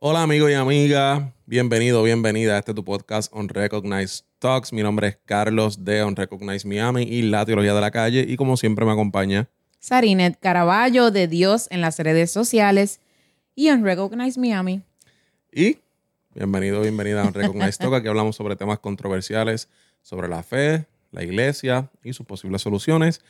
Hola amigo y amiga, bienvenido, bienvenida a este tu podcast Unrecognized Talks. Mi nombre es Carlos de Unrecognized Miami y la teología de la calle y como siempre me acompaña Sarinet Caraballo de Dios en las redes sociales y Unrecognized Miami. Y bienvenido, bienvenida a Unrecognized Talk. Aquí hablamos sobre temas controversiales, sobre la fe, la iglesia y sus posibles soluciones.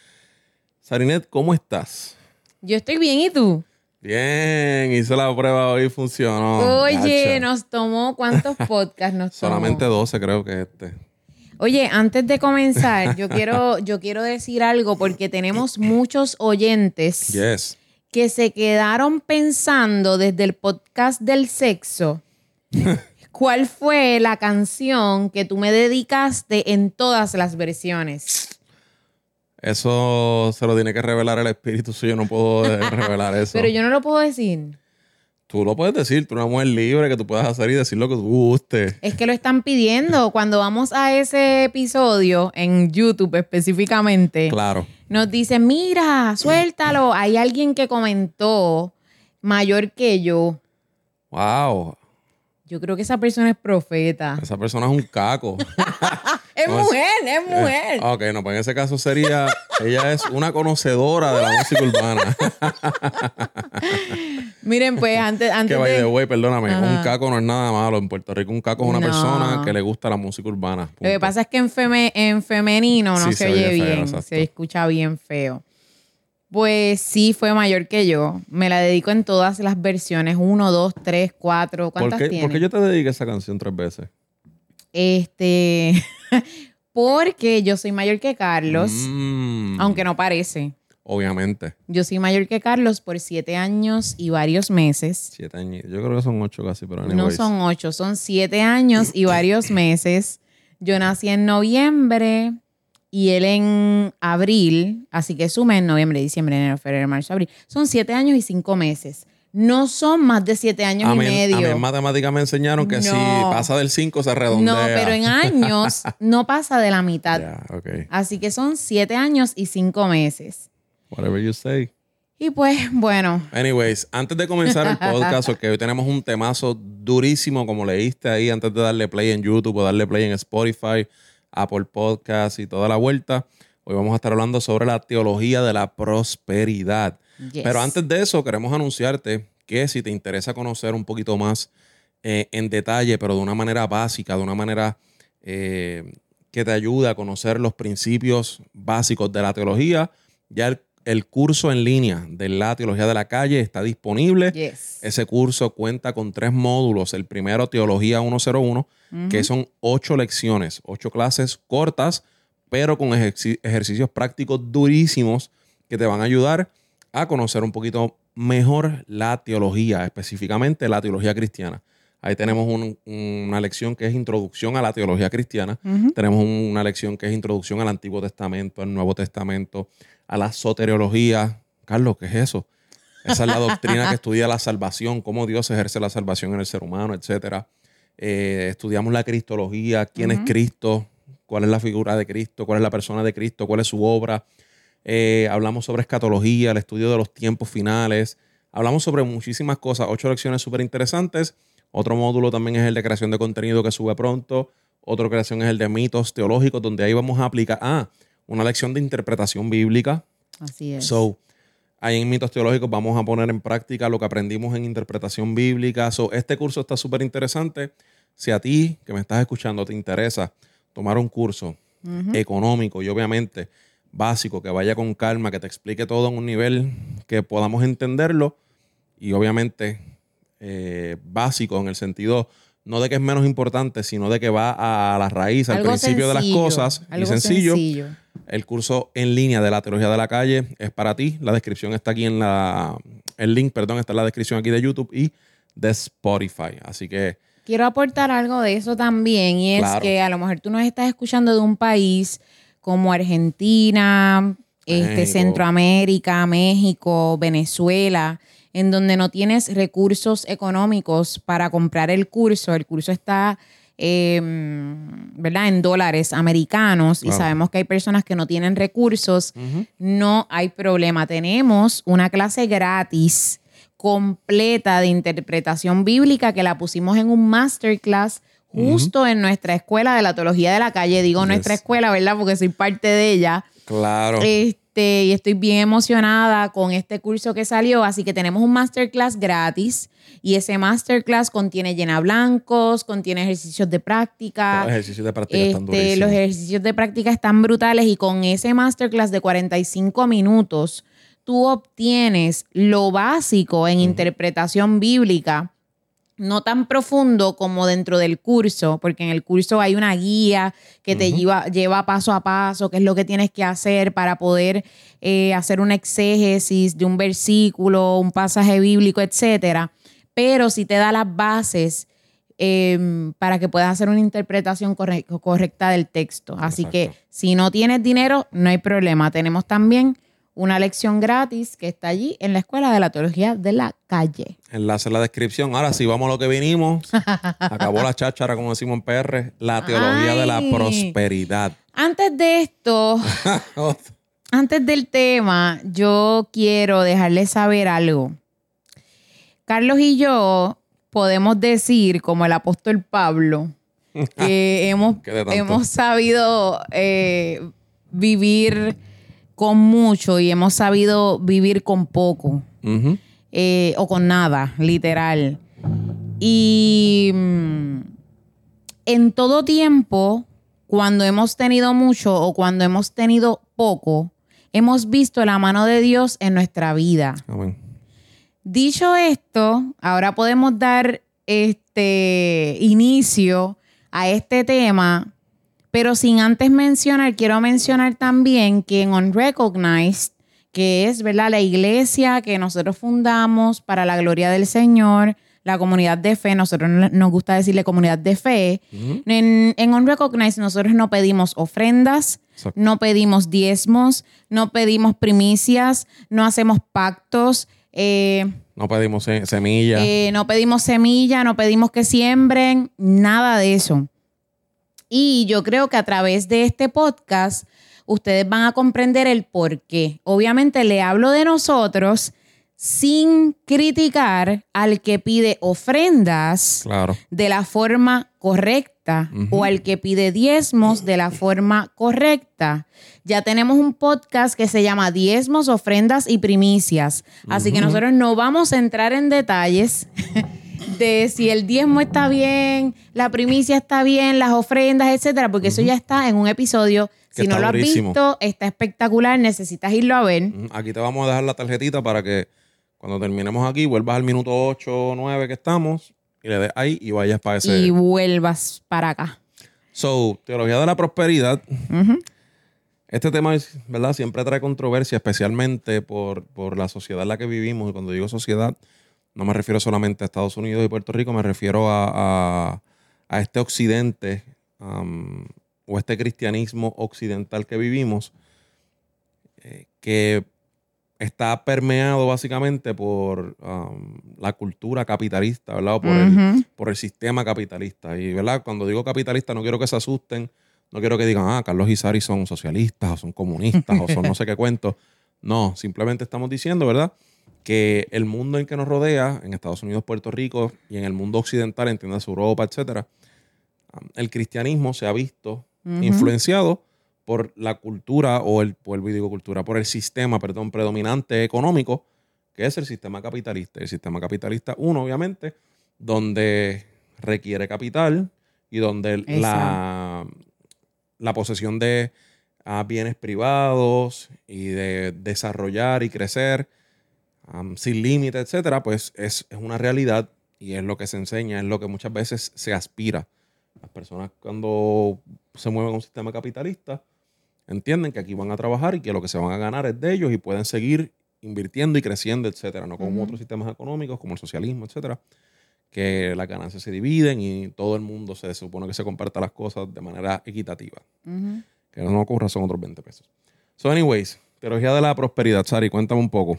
Sarinet, ¿cómo estás? Yo estoy bien, ¿y tú? Bien, hice la prueba hoy y funcionó. Oye, Gacha. nos tomó cuántos podcasts nos tomó. Solamente 12 creo que este. Oye, antes de comenzar, yo quiero, yo quiero decir algo porque tenemos muchos oyentes Yes. que se quedaron pensando desde el podcast del sexo. ¿Cuál fue la canción que tú me dedicaste en todas las versiones? Eso se lo tiene que revelar el espíritu suyo, no puedo eh, revelar eso. Pero yo no lo puedo decir. Tú lo puedes decir, tú eres una mujer libre que tú puedas hacer y decir lo que tú guste. Es que lo están pidiendo. Cuando vamos a ese episodio en YouTube específicamente, Claro. nos dicen, mira, suéltalo. Hay alguien que comentó mayor que yo. Wow. Yo creo que esa persona es profeta. Esa persona es un caco. Es mujer, es mujer. ok, no, pues en ese caso sería, ella es una conocedora de la música urbana. Miren, pues antes, que antes by the de... way, perdóname, Ajá. un caco no es nada malo. En Puerto Rico un caco es una No. persona que le gusta la música urbana. Lo que pasa es que en, feme- en femenino no Sí, se, se oye feo, bien, se escucha bien feo. Pues sí, fue mayor que yo. Me la dedico en todas las versiones. Uno, dos, tres, cuatro. ¿Por ¿Cuántas qué, tiene? por qué yo te dediqué esa canción tres veces? Este, porque yo soy mayor que Carlos, Mm, aunque no parece. Obviamente. Yo soy mayor que Carlos por siete años y varios meses. Siete años. Yo creo que son ocho casi, pero No son ocho, son siete años y varios meses. Yo nací en noviembre y él en abril, así que sumen noviembre, diciembre, enero, febrero, marzo, abril. Son siete años y cinco meses. No son más de siete años a y mí, medio. a mí en matemáticas me enseñaron que si No. pasa del 5 se redondea. no, pero en años no pasa de la mitad. Así que son siete años y cinco meses. Whatever you say. Y pues, bueno, Anyways, antes de comenzar el podcast, porque hoy tenemos un temazo durísimo, como leíste ahí, antes de darle play en YouTube o darle play en Spotify, Apple Podcasts y toda la vuelta. Hoy vamos a estar hablando sobre la teología de la prosperidad. yes. Pero antes de eso, queremos anunciarte que si te interesa conocer un poquito más eh, en detalle, pero de una manera básica, de una manera eh, que te ayude a conocer los principios básicos de la teología, ya el, el curso en línea de la teología de la calle está disponible. Yes. Ese curso cuenta con tres módulos. El primero, Teología 101, que son ocho lecciones, ocho clases cortas, pero con ejerci- ejercicios prácticos durísimos que te van a ayudar a conocer un poquito mejor la teología, específicamente la teología cristiana. Ahí tenemos un- una lección que es Introducción a la Teología Cristiana. Tenemos un- una lección que es Introducción al Antiguo Testamento, al Nuevo Testamento, a la soteriología. Carlos, ¿qué es eso? Esa es la doctrina que estudia la salvación, cómo Dios ejerce la salvación en el ser humano, etc. estudiamos la cristología, quién es. Cristo, cuál es la figura de Cristo, cuál es la persona de Cristo, cuál es su obra. Eh, hablamos sobre escatología, el estudio de los tiempos finales. Hablamos sobre muchísimas cosas, ocho lecciones súper interesantes. Otro módulo también es el de creación de contenido que sube pronto. Otra creación es el de mitos teológicos, donde ahí vamos a aplicar, ah, una lección de interpretación bíblica. Así es. So, ahí en mitos teológicos vamos a poner en práctica lo que aprendimos en interpretación bíblica. So, este curso está súper interesante. Si a ti, que me estás escuchando, te interesa tomar un curso económico y obviamente básico, que vaya con calma, que te explique todo en un nivel que podamos entenderlo y obviamente eh, básico en el sentido no de que es menos importante, sino de que va a la raíz, al Algo principio de las cosas y sencillo. sencillo. El curso en línea de la teología de la calle es para ti. La descripción está aquí en la. El link, perdón, está en la descripción aquí de YouTube y de Spotify. Así que Quiero aportar algo de eso también y es Claro. que a lo mejor tú nos estás escuchando de un país como Argentina, este, México. Centroamérica, México, Venezuela, en donde no tienes recursos económicos para comprar el curso. El curso está eh, ¿verdad? En dólares americanos y sabemos que hay personas que no tienen recursos, no hay problema. Tenemos una clase gratis completa de interpretación bíblica que la pusimos en un masterclass justo en nuestra escuela de la teología de la calle. Digo nuestra escuela, ¿verdad? Porque soy parte de ella. Claro. Este, y estoy bien emocionada con este curso que salió. Así que tenemos un masterclass gratis. Y ese masterclass contiene llena blancos, contiene ejercicios de práctica. los ejercicios de práctica están Este, durísimos. los ejercicios de práctica están brutales y con ese masterclass de 45 minutos, tú obtienes lo básico en interpretación bíblica, no tan profundo como dentro del curso, porque en el curso hay una guía que te lleva, lleva paso a paso, qué es lo que tienes que hacer para poder eh, hacer una exégesis de un versículo, un pasaje bíblico, etcétera. Pero si te da las bases eh, para que puedas hacer una interpretación corre- correcta del texto. Así que si no tienes dinero, no hay problema. Tenemos también una lección gratis que está allí en la Escuela de la Teología de la Calle. Enlace en la descripción. Ahora sí, vamos a lo que vinimos. Acabó la cháchara, como decimos en PR. La teología de la prosperidad. Antes de esto, antes del tema, yo quiero dejarles saber algo. Carlos y yo podemos decir, como el apóstol Pablo, que hemos, hemos sabido eh, vivir con mucho y hemos sabido vivir con poco eh, o con nada, literal. Y mm, en todo tiempo, cuando hemos tenido mucho o cuando hemos tenido poco, hemos visto la mano de Dios en nuestra vida. Amén. Dicho esto, ahora podemos dar este inicio a este tema, pero sin antes mencionar, quiero mencionar también que en Unrecognized, que es ¿verdad? la iglesia que nosotros fundamos para la gloria del Señor, la comunidad de fe, nosotros no- nos gusta decirle comunidad de fe. Ujú. En, en Unrecognized nosotros no pedimos ofrendas, Exacto. no pedimos diezmos, no pedimos primicias, no hacemos pactos. eh, No pedimos se- semilla. eh, no pedimos semilla, no pedimos que siembren, nada de eso. Y yo creo que a través de este podcast ustedes van a comprender el por qué. Obviamente le hablo de nosotros sin criticar al que pide ofrendas claro. de la forma correcta o al que pide diezmos de la forma correcta. Ya tenemos un podcast que se llama Diezmos, Ofrendas y Primicias. Así que nosotros no vamos a entrar en detalles de si el diezmo está bien, la primicia está bien, las ofrendas, etcétera, porque eso ya está en un episodio. Que Si no lo has visto, está espectacular, necesitas irlo a ver. Aquí te vamos a dejar la tarjetita para que cuando terminemos aquí vuelvas al minuto 8 o 9 que estamos y le des ahí y vayas para ese. Y vuelvas para acá. So, teología de la prosperidad. Este tema, es, ¿verdad? Siempre trae controversia, especialmente por, por la sociedad en la que vivimos. Y cuando digo sociedad, no me refiero solamente a Estados Unidos y Puerto Rico, me refiero a, a- a este occidente um, o este cristianismo occidental que vivimos, eh, que está permeado básicamente por um, la cultura capitalista, ¿verdad? O por, el, por el sistema capitalista. Y, ¿verdad? Cuando digo capitalista, no quiero que se asusten, no quiero que digan, ah, Carlos y Sari son socialistas, o son comunistas, o son no sé qué cuento. No, simplemente estamos diciendo, ¿verdad? Que el mundo en que nos rodea, en Estados Unidos, Puerto Rico y en el mundo occidental, entiendas Europa, etcétera, um, el cristianismo se ha visto influenciado por la cultura o el, vuelvo y digo cultura, por el sistema, perdón, predominante económico, que es el sistema capitalista. El sistema capitalista, uno, obviamente, donde requiere capital y donde la, la posesión de ah, bienes privados y de desarrollar y crecer sin límite, etcétera, pues es, es una realidad y es lo que se enseña, es lo que muchas veces se aspira. Las personas cuando se mueven a un sistema capitalista entienden que aquí van a trabajar y que lo que se van a ganar es de ellos y pueden seguir invirtiendo y creciendo, etcétera, no como otros sistemas económicos como el socialismo, etcétera, que las ganancias se dividen y todo el mundo se supone que se comparta las cosas de manera equitativa. Que no ocurra son otros 20 pesos. So, anyways, teología de la prosperidad, Sari, cuéntame un poco.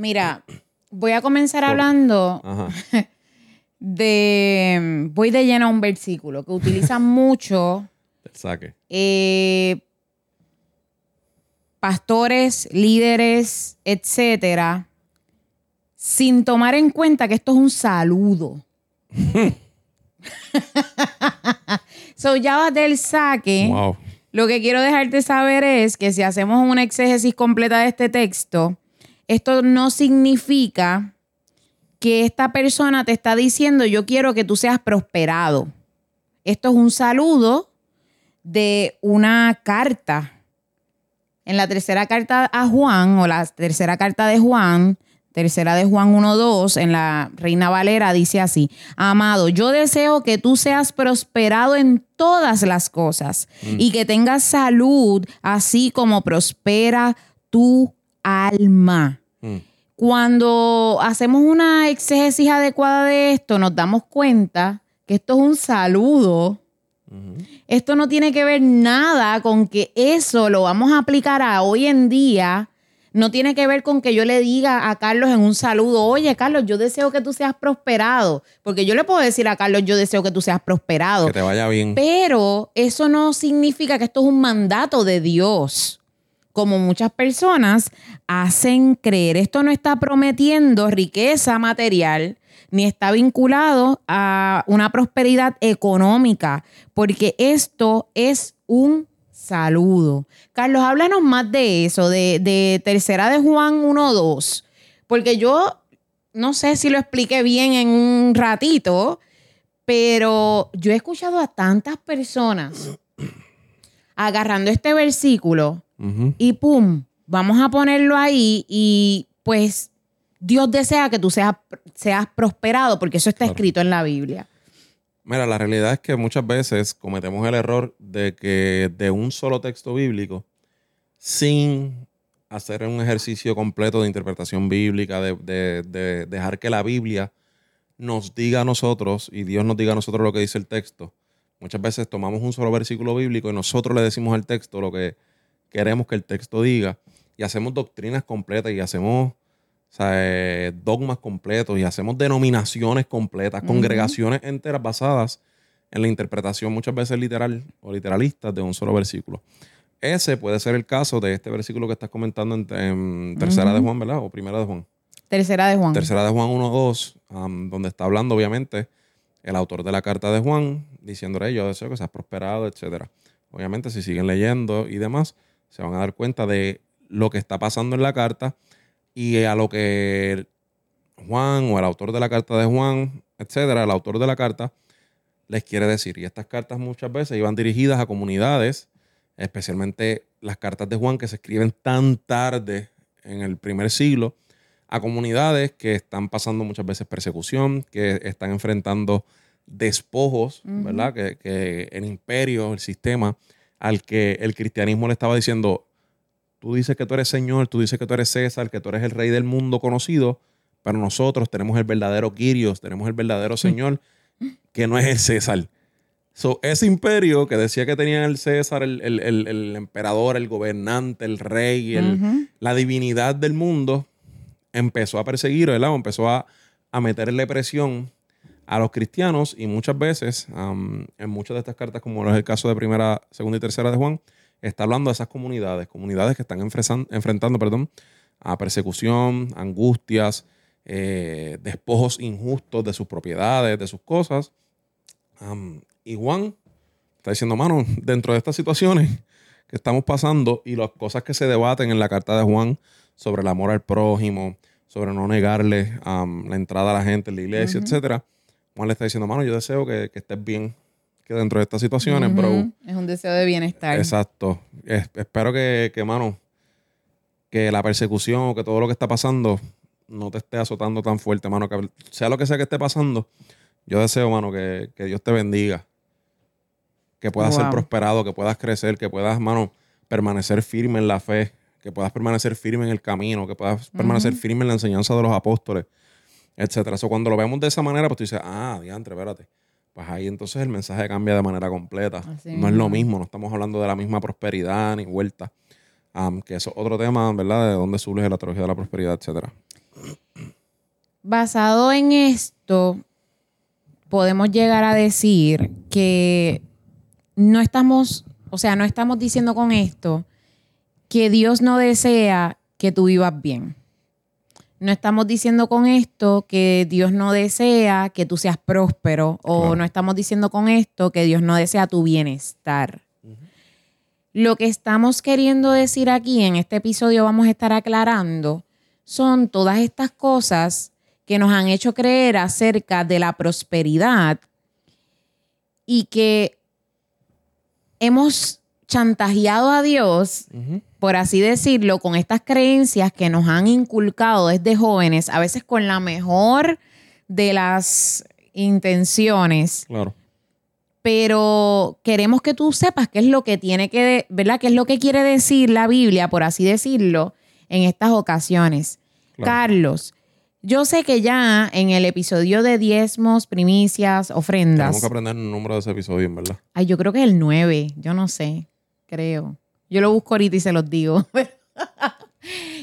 Mira, voy a comenzar Por- hablando Ajá. de. Voy de lleno a un versículo que utilizan mucho El saque. eh, pastores, líderes, etcétera, sin tomar en cuenta que esto es un saludo. so ya del saque. Wow. Lo que quiero dejarte saber es que si hacemos una exégesis completa de este texto, esto no significa que esta persona te está diciendo yo quiero que tú seas prosperado. Esto es un saludo de una carta. En la tercera carta a Juan, o la tercera carta de Juan, tercera de Juan 1.2, en la Reina Valera, dice así, amado, yo deseo que tú seas prosperado en todas las cosas y que tengas salud, así como prospera tu alma. Mm. Cuando hacemos una exégesis adecuada de esto, nos damos cuenta que esto es un saludo. Esto no tiene que ver nada con que eso lo vamos a aplicar a hoy en día. No tiene que ver con que yo le diga a Carlos en un saludo, oye Carlos, yo deseo que tú seas prosperado. Porque yo le puedo decir a Carlos, yo deseo que tú seas prosperado. Que te vaya bien. Pero eso no significa que esto es un mandato de Dios como muchas personas hacen creer. Esto no está prometiendo riqueza material ni está vinculado a una prosperidad económica, porque esto es un saludo. Carlos, háblanos más de eso, de, de Tercera de Juan 1.2, porque yo no sé si lo expliqué bien en un ratito, pero yo he escuchado a tantas personas agarrando este versículo Y pum, vamos a ponerlo ahí y pues Dios desea que tú seas, seas prosperado porque eso está Claro. escrito en la Biblia. Mira, la realidad es que muchas veces cometemos el error de que de un solo texto bíblico, sin hacer un ejercicio completo de interpretación bíblica, de, de- de dejar que la Biblia nos diga a nosotros y Dios nos diga a nosotros lo que dice el texto. Muchas veces tomamos un solo versículo bíblico y nosotros le decimos al texto lo que queremos que el texto diga y hacemos doctrinas completas y hacemos o sea, eh, dogmas completos y hacemos denominaciones completas, congregaciones enteras basadas en la interpretación muchas veces literal o literalista de un solo versículo. Ese puede ser el caso de este versículo que estás comentando en, en tercera de. Juan, ¿verdad? O primera de Juan. Tercera de Juan. Tercera de Juan 1.2, um, donde está hablando, obviamente, el autor de la carta de Juan, diciéndole, yo deseo que seas prosperado, etcétera. Obviamente, si siguen leyendo y demás, se van a dar cuenta de lo que está pasando en la carta y a lo que Juan o el autor de la carta de Juan, etcétera, el autor de la carta, les quiere decir. Y estas cartas muchas veces iban dirigidas a comunidades, especialmente las cartas de Juan que se escriben tan tarde en el primer siglo, a comunidades que están pasando muchas veces persecución, que están enfrentando despojos. ¿verdad? Que, que el imperio, el sistema al que el cristianismo le estaba diciendo, tú dices que tú eres Señor, tú dices que tú eres César, que tú eres el rey del mundo conocido, pero nosotros tenemos el verdadero Kyrios, tenemos el verdadero Señor, que no es el César. So, ese imperio que decía que tenían el César, el, el- el- el emperador, el gobernante, el rey, Ujú. la divinidad del mundo, empezó a perseguir, ¿verdad? Empezó a, a meterle presión a los cristianos y muchas veces, en muchas de estas cartas, como es el caso de primera, segunda y tercera de Juan, está hablando de esas comunidades, comunidades que están enfrentando, perdón, a persecución, angustias, eh, despojos injustos de sus propiedades, de sus cosas. Am, y Juan está diciendo, mano, dentro de estas situaciones que estamos pasando y las cosas que se debaten en la carta de Juan sobre el amor al prójimo, sobre no negarle la entrada a la gente en la iglesia, etcétera, Juan le está diciendo, mano, yo deseo que, que estés bien, que dentro de estas situaciones, bro. Es un deseo de bienestar. Exacto. Es- espero que, que, mano, que la persecución o que todo lo que está pasando no te esté azotando tan fuerte, mano. Que sea lo que sea que esté pasando, yo deseo, mano, que, que Dios te bendiga. Que puedas ser prosperado, que puedas crecer, que puedas, mano, permanecer firme en la fe, que puedas permanecer firme en el camino, que puedas permanecer firme en la enseñanza de los apóstoles, etcétera. Eso cuando lo vemos de esa manera, pues tú dices, ah, diantre, espérate. Pues ahí entonces el mensaje cambia de manera completa. Así no es lo mismo. no estamos hablando de la misma prosperidad ni vuelta. Que eso es otro tema, ¿verdad? De dónde surge la teología de la prosperidad, etcétera. Basado en esto, podemos llegar a decir que no estamos, o sea, no estamos diciendo con esto que Dios no desea que tú vivas bien. No estamos diciendo con esto que Dios no desea que tú seas próspero o Claro. no estamos diciendo con esto que Dios no desea tu bienestar. Lo que estamos queriendo decir aquí en este episodio vamos a estar aclarando son todas estas cosas que nos han hecho creer acerca de la prosperidad y que hemos chantajeado a Dios. Por así decirlo, con estas creencias que nos han inculcado desde jóvenes, a veces con la mejor de las intenciones, Claro. pero queremos que tú sepas qué es lo que tiene que, ¿verdad? ¿Qué es lo que quiere decir la Biblia, por así decirlo, en estas ocasiones? Claro. Carlos, yo sé que ya en el episodio de diezmos, primicias, ofrendas, Tenemos que aprender el número de ese episodio, en verdad. Ay, yo creo que es el 9, yo no sé, creo. Yo lo busco ahorita y se los digo.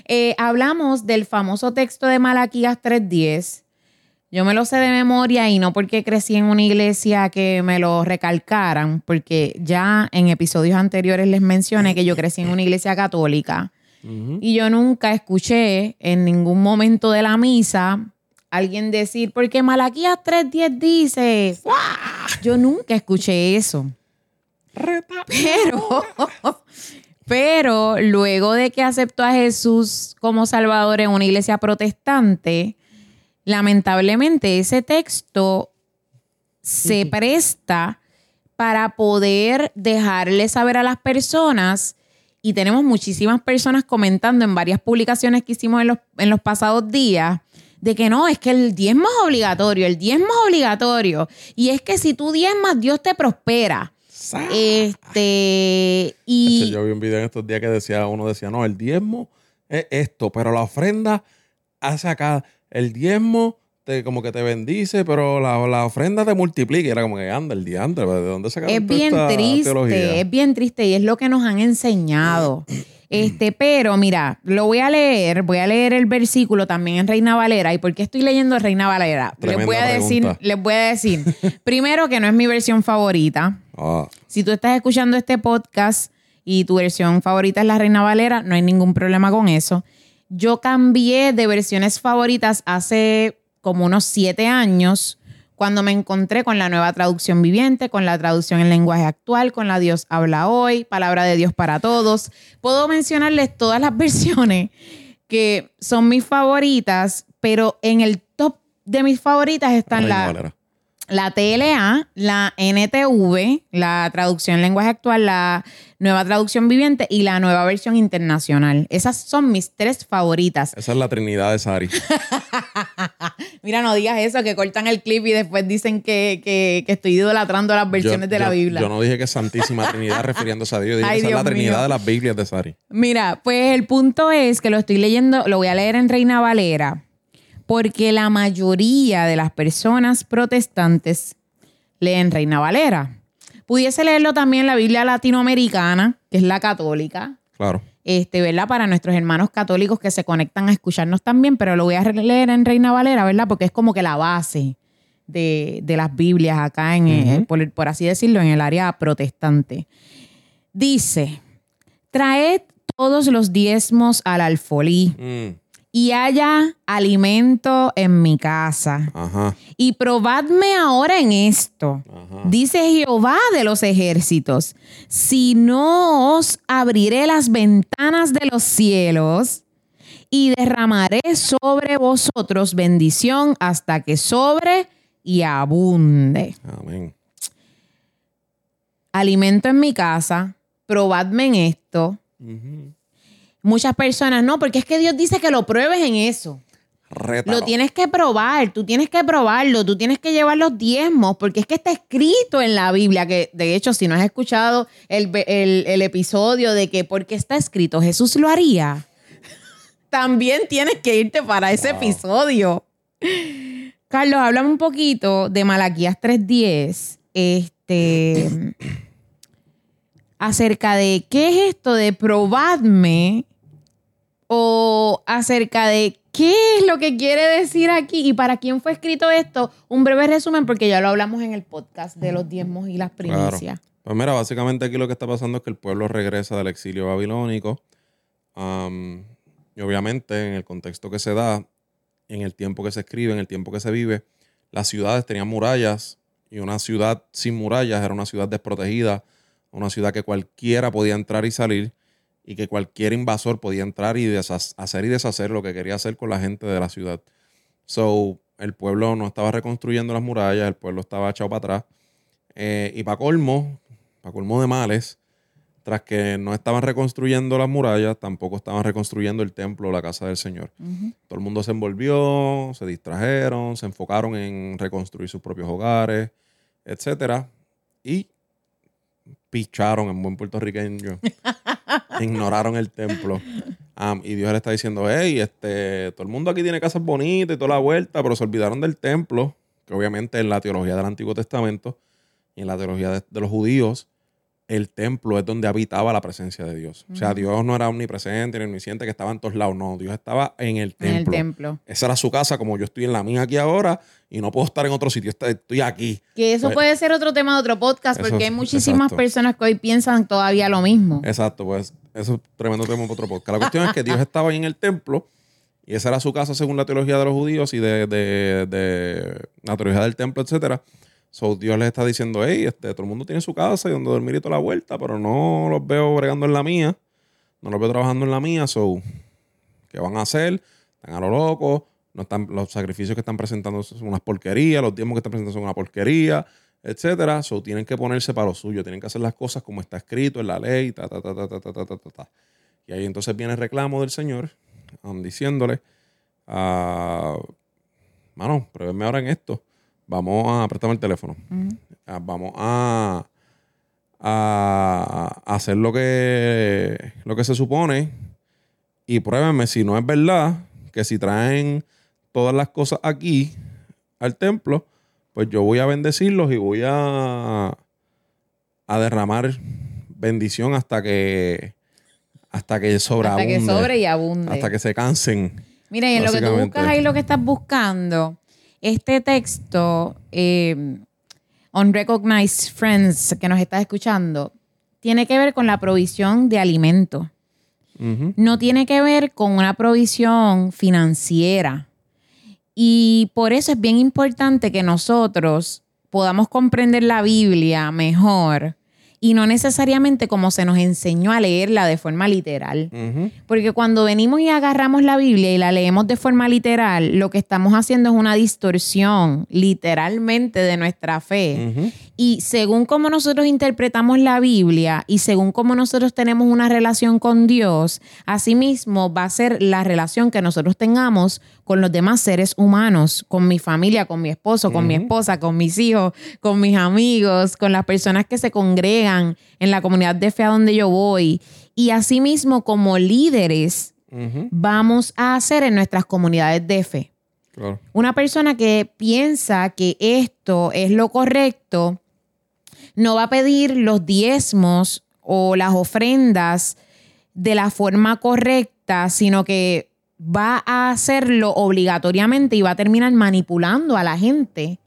Eh, hablamos del famoso texto de Malaquías 3.10. Yo me lo sé de memoria y no porque crecí en una iglesia que me lo recalcaran, porque ya en episodios anteriores les mencioné que yo crecí en una iglesia católica y yo nunca escuché en ningún momento de la misa alguien decir, porque Malaquías 3.10 dice, yo nunca escuché eso. Pero, pero luego de que aceptó a Jesús como Salvador en una iglesia protestante, lamentablemente ese texto se presta para poder dejarle saber a las personas y tenemos muchísimas personas comentando en varias publicaciones que hicimos en los, en los pasados días de que no, es que el diezmo es obligatorio, el diezmo es obligatorio. Y es que si tú diezmas, Dios te prospera. Este, y Yo vi un video en estos días que decía, uno decía, no, el diezmo es esto, pero la ofrenda hace acá, el diezmo te, como que te bendice, pero la, la ofrenda te multiplica. Y era como que anda, el diantre, ¿de dónde sacaron es bien esta triste, teología? es bien triste y es lo que nos han enseñado. Este, pero mira, lo voy a leer, voy a leer el versículo también en Reina Valera. ¿Y por qué estoy leyendo Reina Valera? Les voy a decir, les voy a decir, primero que no es mi versión favorita. Ah, Si tú estás escuchando este podcast y tu versión favorita es la Reina Valera, no hay ningún problema con eso. Yo cambié de versiones favoritas hace como unos siete años cuando me encontré con la nueva traducción viviente, con la traducción en lenguaje actual, con la Dios habla hoy, palabra de Dios para todos. Puedo mencionarles todas las versiones que son mis favoritas, pero en el top de mis favoritas están la, Valera. La TLA, la NTV, la traducción en lenguaje actual, la nueva traducción viviente y la nueva versión internacional. Esas son mis tres favoritas. Esa es la Trinidad de Sari. Mira, no digas eso, que cortan el clip y después dicen que, que- que estoy idolatrando las versiones Yo- de la yo- Biblia. Yo no dije que es Santísima Trinidad refiriéndose a Dios. Yo dije Ay, que esa es la Trinidad mío. de las Biblias de Sari. Mira, pues el punto es que lo estoy leyendo, lo voy a leer en Reina Valera, porque la mayoría de las personas protestantes leen Reina Valera. Pudiese leerlo también la Biblia latinoamericana, que es la católica, Claro. este, ¿verdad? Para nuestros hermanos católicos que se conectan a escucharnos también, pero lo voy a leer en Reina Valera, ¿verdad? Porque es como que la base de, de las Biblias acá, en, eh, por, por así decirlo, en el área protestante. Dice, traed todos los diezmos al alfolí Mm, y haya alimento en mi casa. ajá. Y probadme ahora en esto. Ajá. Dice Jehová de los ejércitos, si no os abriré las ventanas de los cielos y derramaré sobre vosotros bendición hasta que sobre y abunde. Amén. Alimento en mi casa, probadme en esto. Ujú. Muchas personas, no, porque es que Dios dice que lo pruebes en eso. Rétalo. Lo tienes que probar, tú tienes que probarlo, tú tienes que llevar los diezmos, porque es que está escrito en la Biblia, que de hecho si no has escuchado el, el- el episodio de que porque está escrito Jesús lo haría, también tienes que irte para ese Wow. episodio. Carlos, háblame un poquito de Malaquías 3.10, este, acerca de qué es esto de probadme o acerca de qué es lo que quiere decir aquí y para quién fue escrito esto. Un breve resumen porque ya lo hablamos en el podcast de los diezmos y las primicias. Pues mira, básicamente aquí lo que está pasando es que el pueblo regresa del exilio babilónico. Am, y obviamente, en el contexto que se da, en el tiempo que se escribe, en el tiempo que se vive, las ciudades tenían murallas y una ciudad sin murallas era una ciudad desprotegida, una ciudad que cualquiera podía entrar y salir y que cualquier invasor podía entrar y hacer y deshacer lo que quería hacer con la gente de la ciudad. So, el pueblo no estaba reconstruyendo las murallas, el pueblo estaba echado para atrás. Eh, y para colmo, para colmo de males, tras que no estaban reconstruyendo las murallas, tampoco estaban reconstruyendo el templo, la casa del Señor. Todo el mundo se envolvió, se distrajeron, se enfocaron en reconstruir sus propios hogares, etc. Y picharon en buen puertorriqueño. ignoraron el templo. y Dios le está diciendo, hey, este, todo el mundo aquí tiene casas bonitas y toda la vuelta, pero se olvidaron del templo, que obviamente en la teología del Antiguo Testamento y en la teología de los judíos, el templo es donde habitaba la presencia de Dios. O sea, Dios no era omnipresente ni omnisciente que estaba en todos lados. No, Dios estaba en el templo. En el templo. Esa era su casa, como yo estoy en la mía aquí ahora y no puedo estar en otro sitio. Estoy aquí. Que eso pues, puede ser otro tema de otro podcast porque hay muchísimas personas que hoy piensan todavía lo mismo. Exacto, pues eso es tremendo tema para otro podcast. La cuestión es que Dios estaba ahí en el templo y esa era su casa según la teología de los judíos y de, de, de la teología del templo, etcétera. So, Dios les está diciendo, hey, este, todo el mundo tiene su casa y donde dormir y toda la vuelta, pero no los veo bregando en la mía. No los veo trabajando en la mía. So, ¿qué van a hacer? Están a lo loco. No están, los sacrificios que están presentando son unas porquerías. Los tiempos que están presentando son una porquería, etcétera. So, tienen que ponerse para lo suyo. Tienen que hacer las cosas como está escrito en la ley. Ta, ta, ta, ta, ta, ta, ta, ta, Y ahí entonces viene el reclamo del Señor um, diciéndole, uh, mano, pruébenme ahora en esto vamos a, préstame el teléfono, ah, vamos a, a, hacer lo que, lo que se supone y pruébenme si no es verdad que si traen todas las cosas aquí al templo, pues yo voy a bendecirlos y voy a, a derramar bendición hasta que hasta que sobreabunde. Hasta que sobre y abunde. Hasta que se cansen. Mira, y en lo que tú buscas ahí, lo que estás buscando, este texto, eh, Unrecognized Friends, que nos estás escuchando, tiene que ver con la provisión de alimento. No tiene que ver con una provisión financiera. Y por eso es bien importante que nosotros podamos comprender la Biblia mejor y no necesariamente como se nos enseñó a leerla de forma literal. Porque cuando venimos y agarramos la Biblia y la leemos de forma literal, lo que estamos haciendo es una distorsión literalmente de nuestra fe. Y según cómo nosotros interpretamos la Biblia y según cómo nosotros tenemos una relación con Dios, asimismo va a ser la relación que nosotros tengamos con los demás seres humanos, con mi familia, con mi esposo, con mi esposa, con mis hijos, con mis amigos, con las personas que se congregan en la comunidad de fe a donde yo voy. Y asimismo, como líderes, vamos a hacer en nuestras comunidades de fe. Una persona que piensa que esto es lo correcto, no va a pedir los diezmos o las ofrendas de la forma correcta, sino que va a hacerlo obligatoriamente y va a terminar manipulando a la gente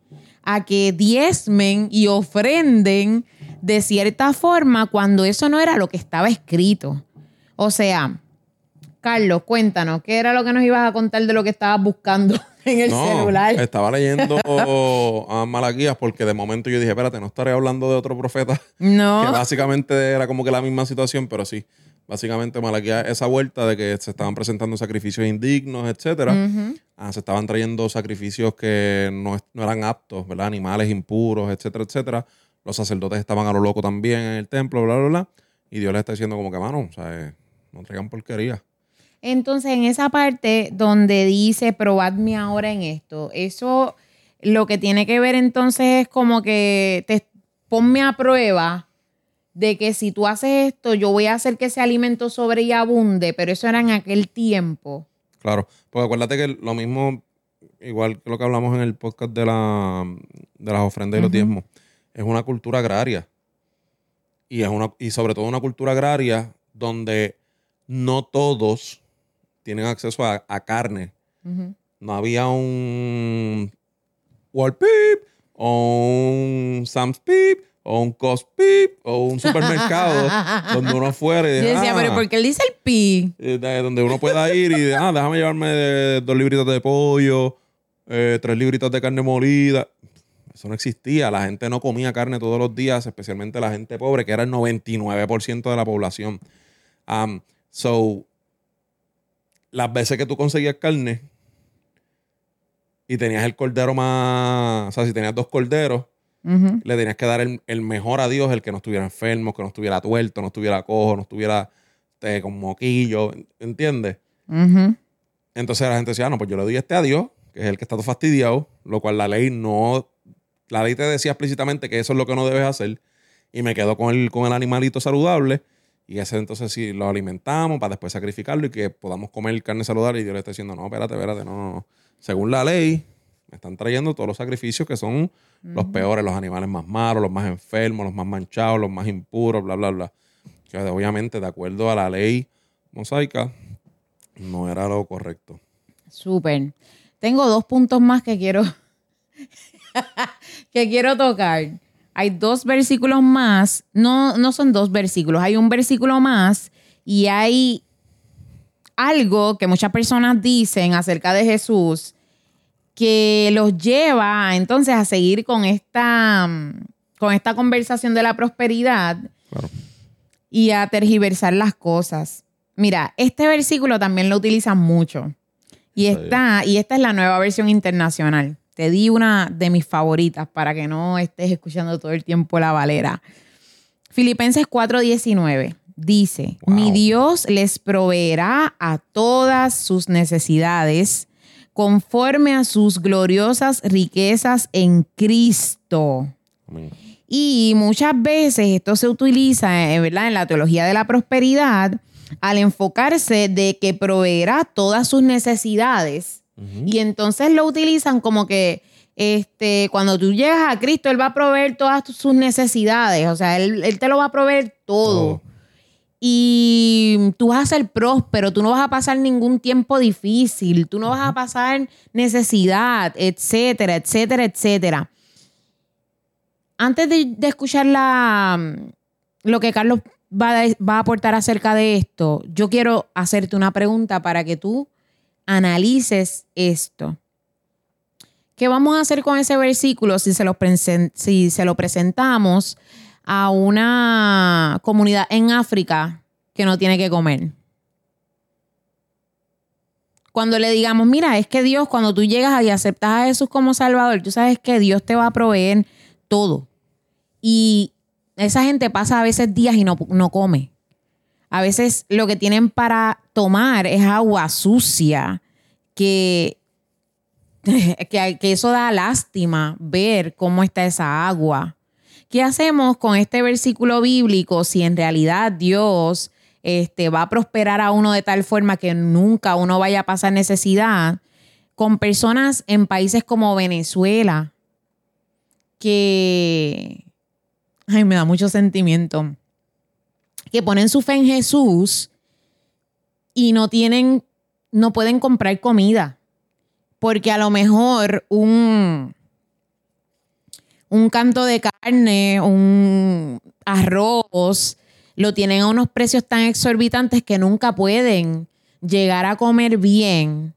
a que diezmen y ofrenden de cierta forma cuando eso no era lo que estaba escrito. O sea, Carlos, cuéntanos, ¿qué era lo que nos ibas a contar de lo que estabas buscando en el celular? Estaba leyendo a Malaquías porque de momento yo dije, espérate, no estaré hablando de otro profeta. No. Que básicamente era como que la misma situación, pero sí. Básicamente, Malaquía, esa vuelta de que se estaban presentando sacrificios indignos, etcétera. Ah, se estaban trayendo sacrificios que no, eran aptos, ¿verdad? Animales impuros, etcétera, etcétera. Los sacerdotes estaban a lo loco también en el templo, bla, bla, bla. Y Dios les está diciendo como que, mano, o sea, eh, no traigan porquería. Entonces, en esa parte donde dice, probadme ahora en esto, eso lo que tiene que ver entonces es como que te ponme a prueba de que si tú haces esto, yo voy a hacer que ese alimento sobre y abunde, pero eso era en aquel tiempo. Claro, porque acuérdate que lo mismo, igual que lo que hablamos en el podcast de, la, de las ofrendas y los diezmos, es una cultura agraria. Y, es una, y sobre todo una cultura agraria donde no todos tienen acceso a, carne. No había un Wall Peep o un Sam's Peep o un Costpip o un supermercado donde uno fuera y Yo decía, ah, pero ¿por qué él dice el pi? eh, de- donde uno pueda ir y ah, déjame llevarme de- dos libritos de pollo, eh, tres libritos de carne molida. Eso no existía. La gente no comía carne todos los días, especialmente la gente pobre, que era el 99% de la población. Um, so, las veces que tú conseguías carne y tenías el cordero más, o sea, si tenías dos corderos, le tenías que dar el, el mejor a Dios, el que no estuviera enfermo, que no estuviera tuerto, no estuviera cojo, no estuviera eh, con moquillo, ¿entiendes? Entonces la gente decía, ah, no, pues yo le doy este a Dios, que es el que está todo fastidiado, lo cual la ley no, la ley te decía explícitamente que eso es lo que no debes hacer, y me quedo con el, con el animalito saludable, y ese entonces sí lo alimentamos para después sacrificarlo y que podamos comer carne saludable, y Dios le está diciendo, no, espérate, espérate, no, no, no. Según la ley, me están trayendo todos los sacrificios que son los peores, los animales más malos, los más enfermos, los más manchados, los más impuros, bla, bla, bla. Que obviamente, de acuerdo a la ley mosaica, no era lo correcto. Súper. Tengo dos puntos más que quiero que quiero tocar. Hay dos versículos más. No, no son dos versículos. Hay un versículo más y hay algo que muchas personas dicen acerca de Jesús que los lleva entonces a seguir con esta, con esta conversación de la prosperidad Claro. y a tergiversar las cosas. Mira, este versículo también lo utilizan mucho. Y Sí. esta, y esta es la nueva versión internacional. Te di una de mis favoritas para que no estés escuchando todo el tiempo la valera. Filipenses 4:19 dice, Wow. mi Dios les proveerá a todas sus necesidades conforme a sus gloriosas riquezas en Cristo. Amén. Y muchas veces esto se utiliza eh, ¿verdad? en la teología de la prosperidad al enfocarse de que proveerá todas sus necesidades. Y entonces lo utilizan como que este, cuando tú llegas a Cristo, Él va a proveer todas tus- sus necesidades. O sea, Él, Él te lo va a proveer todo. Y tú vas a ser próspero, tú no vas a pasar ningún tiempo difícil, tú no vas a pasar necesidad, etcétera, etcétera, etcétera. Antes de, de escuchar la, lo que Carlos va va a aportar acerca de esto, yo quiero hacerte una pregunta para que tú analices esto. ¿Qué vamos a hacer con ese versículo si se lo, presentamos a una comunidad en África que no tiene que comer? Cuando le digamos, mira, es que Dios, cuando tú llegas y aceptas a Jesús como Salvador, tú sabes que Dios te va a proveer todo. Y esa gente pasa a veces días y no, no come. A veces lo que tienen para tomar es agua sucia, que, que, eso da lástima ver cómo está esa agua. ¿Qué hacemos con este versículo bíblico si en realidad Dios este, va a prosperar a uno de tal forma que nunca uno vaya a pasar necesidad? Con personas en países como Venezuela, que, ay, me da mucho sentimiento, que ponen su fe en Jesús y no tienen, no pueden comprar comida. Porque a lo mejor un, un canto de carne, un arroz, lo tienen a unos precios tan exorbitantes que nunca pueden llegar a comer bien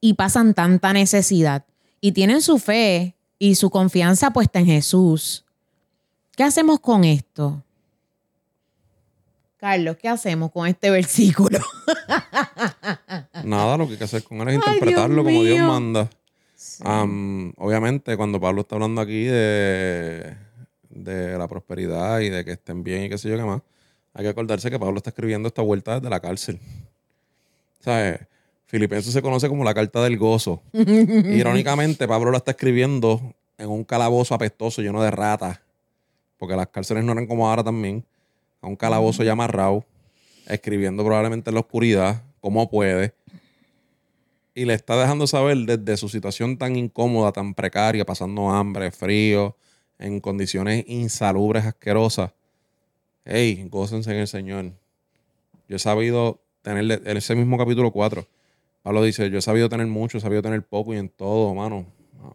y pasan tanta necesidad. Y tienen su fe y su confianza puesta en Jesús. ¿Qué hacemos con esto? Carlos, ¿qué hacemos con este versículo? Nada, lo que hay que hacer con él es Ay, interpretarlo Dios como Dios manda. Am, obviamente, cuando Pablo está hablando aquí de, de la prosperidad y de que estén bien y qué sé yo qué más, hay que acordarse que Pablo está escribiendo esta vuelta desde la cárcel. ¿Sabes? Filipenses se conoce como la carta del gozo. Irónicamente, Pablo la está escribiendo en un calabozo apestoso lleno de ratas, porque las cárceles no eran como ahora también, a un calabozo ya amarrado, escribiendo probablemente en la oscuridad, como puede, y le está dejando saber desde su situación tan incómoda, tan precaria, pasando hambre, frío, en condiciones insalubres, asquerosas. Hey, gócense en el Señor. Yo he sabido tener, en ese mismo capítulo 4, Pablo dice, yo he sabido tener mucho, he sabido tener poco y en todo, mano.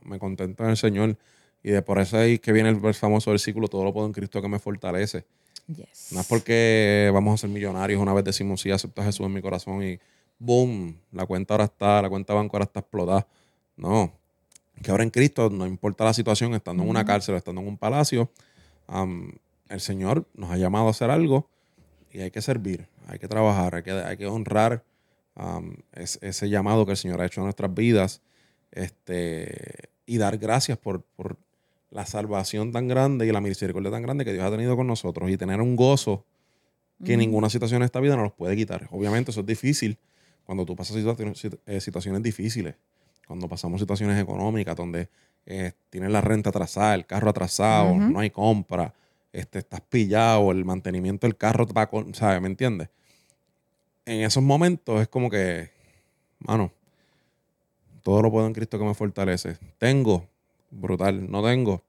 Me contento en el Señor. Y de por eso ahí que viene el famoso versículo, todo lo puedo en Cristo que me fortalece. Yes. No es porque vamos a ser millonarios, una vez decimos sí, acepto a Jesús en mi corazón y boom, la cuenta ahora está, la cuenta banco ahora está explotada. No, que ahora en Cristo, no importa la situación, estando en una cárcel, estando en un palacio, am, el Señor nos ha llamado a hacer algo y hay que servir, hay que trabajar, hay que, hay que honrar am, es- ese llamado que el Señor ha hecho en nuestras vidas este, y dar gracias por, por la salvación tan grande y la misericordia tan grande que Dios ha tenido con nosotros y tener un gozo que ninguna situación en esta vida nos los puede quitar. Obviamente eso es difícil cuando tú pasas situaciones, eh, situaciones difíciles, cuando pasamos situaciones económicas donde eh, tienes la renta atrasada, el carro atrasado, no hay compra, este, estás pillado, el mantenimiento del carro ¿sabes? ¿Me entiendes? En esos momentos es como que, mano, todo lo puedo en Cristo que me fortalece. Tengo, brutal, no tengo.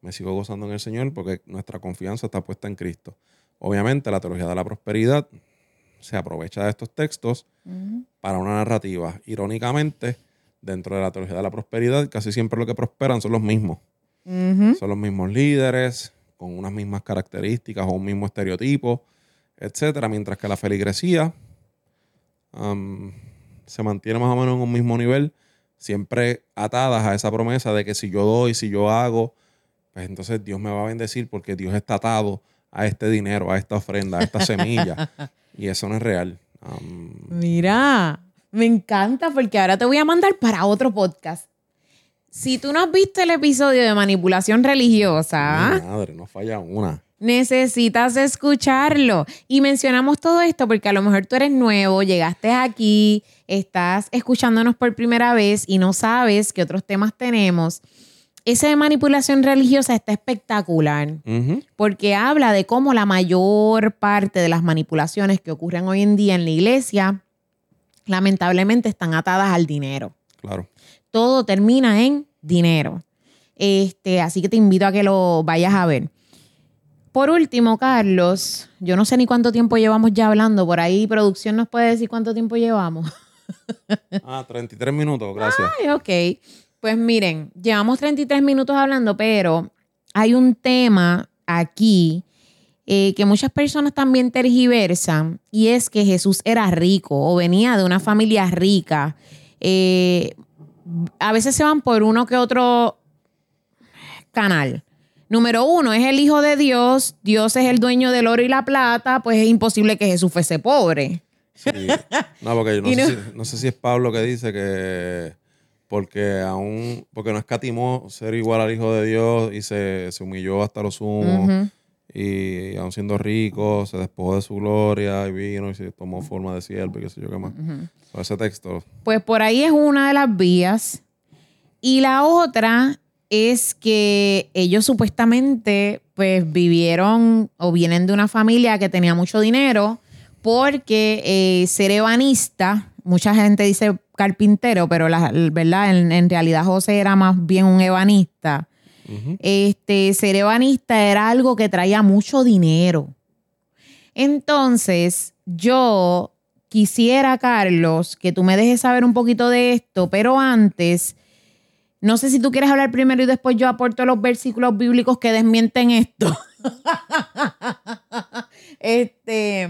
Me sigo gozando en el Señor porque nuestra confianza está puesta en Cristo. Obviamente, la teología de la prosperidad se aprovecha de estos textos para una narrativa. Irónicamente, dentro de la teología de la prosperidad, casi siempre lo que prosperan son los mismos. Son los mismos líderes, con unas mismas características o un mismo estereotipo, etcétera. Mientras que la feligresía se mantiene más o menos en un mismo nivel, siempre atadas a esa promesa de que si yo doy, si yo hago, pues entonces Dios me va a bendecir porque Dios está atado a este dinero, a esta ofrenda, a esta semilla. y eso no es real. Am, Mira, me encanta porque ahora te voy a mandar para otro podcast. Si tú no has visto el episodio de manipulación religiosa, madre, no falla una. necesitas escucharlo. Y mencionamos todo esto porque a lo mejor tú eres nuevo, llegaste aquí, estás escuchándonos por primera vez y no sabes qué otros temas tenemos. Ese de manipulación religiosa está espectacular porque habla de cómo la mayor parte de las manipulaciones que ocurren hoy en día en la iglesia lamentablemente están atadas al dinero. Claro. Todo termina en dinero. Este, así que te invito a que lo vayas a ver. Por último, Carlos, yo no sé ni cuánto tiempo llevamos ya hablando. Por ahí producción nos puede decir cuánto tiempo llevamos. Ah, 33 minutos, gracias. Ay, ok. Pues miren, llevamos 33 minutos hablando, pero hay un tema aquí eh, que muchas personas también tergiversan y es que Jesús era rico o venía de una familia rica. Eh, a veces se van por uno que otro canal. Número uno, es el Hijo de Dios, Dios es el dueño del oro y la plata, pues es imposible que Jesús fuese pobre. Sí. No, porque yo no, sé no- Si, no sé si es Pablo que dice que porque aún, porque no escatimó ser igual al Hijo de Dios y se, se humilló hasta lo sumo y aún siendo rico se despojó de su gloria y vino y se tomó forma de siervo y qué sé yo qué más. So, ese texto, Pues por ahí es una de las vías. Y la otra es que ellos supuestamente pues vivieron o vienen de una familia que tenía mucho dinero porque eh, ser ebanista, mucha gente dice carpintero, pero la verdad en, en realidad José era más bien un ebanista. Este, ser ebanista era algo que traía mucho dinero. Entonces, yo quisiera, Carlos, que tú me dejes saber un poquito de esto, pero antes, no sé si tú quieres hablar primero y después yo aporto los versículos bíblicos que desmienten esto. este,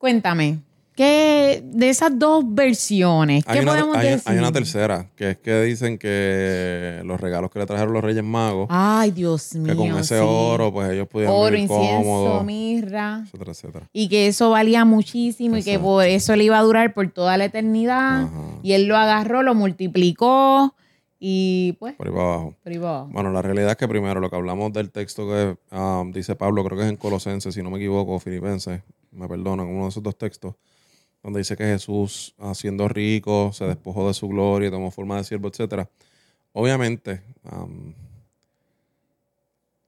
cuéntame, ¿qué de esas dos versiones, qué hay, una, podemos hay- hay decir? una tercera, que es que dicen que los regalos que le trajeron los Reyes Magos, Ay, Dios mío. que con ese sí. oro, pues ellos pudieron oro, vivir incienso, cómodos, mirra. etcétera, etcétera. Y que eso valía muchísimo y que por eso le iba a durar por toda la eternidad. Ajá. Y él lo agarró, lo multiplicó y pues, Por ahí para abajo. por ahí va. Bueno, la realidad es que primero lo que hablamos del texto que ah, dice Pablo, creo que es en Colosenses, si no me equivoco, o Filipenses, me perdonan, uno de esos dos textos, donde dice que Jesús, ah, siendo rico, se despojó de su gloria, tomó forma de siervo, etc. Obviamente, am,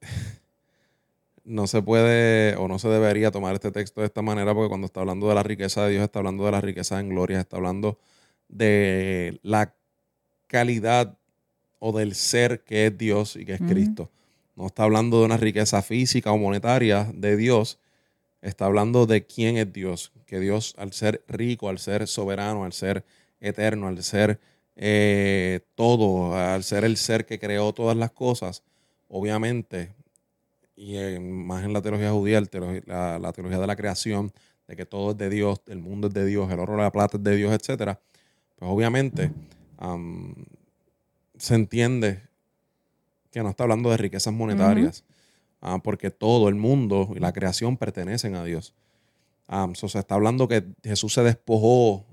no se puede o no se debería tomar este texto de esta manera, porque cuando está hablando de la riqueza de Dios, está hablando de la riqueza en gloria, está hablando de la calidad o del ser que es Dios y que es. Cristo. No está hablando de una riqueza física o monetaria de Dios, está hablando de quién es Dios. Que Dios, al ser rico, al ser soberano, al ser eterno, al ser eh, todo, al ser el ser que creó todas las cosas, obviamente, y más en la teología judía, la, teología de la creación, de que todo es de Dios, el mundo es de Dios, el oro, la plata es de Dios, etcétera, pues obviamente se entiende que no está hablando de riquezas monetarias, ah, porque todo el mundo y la creación pertenecen a Dios. o se está hablando que Jesús se despojó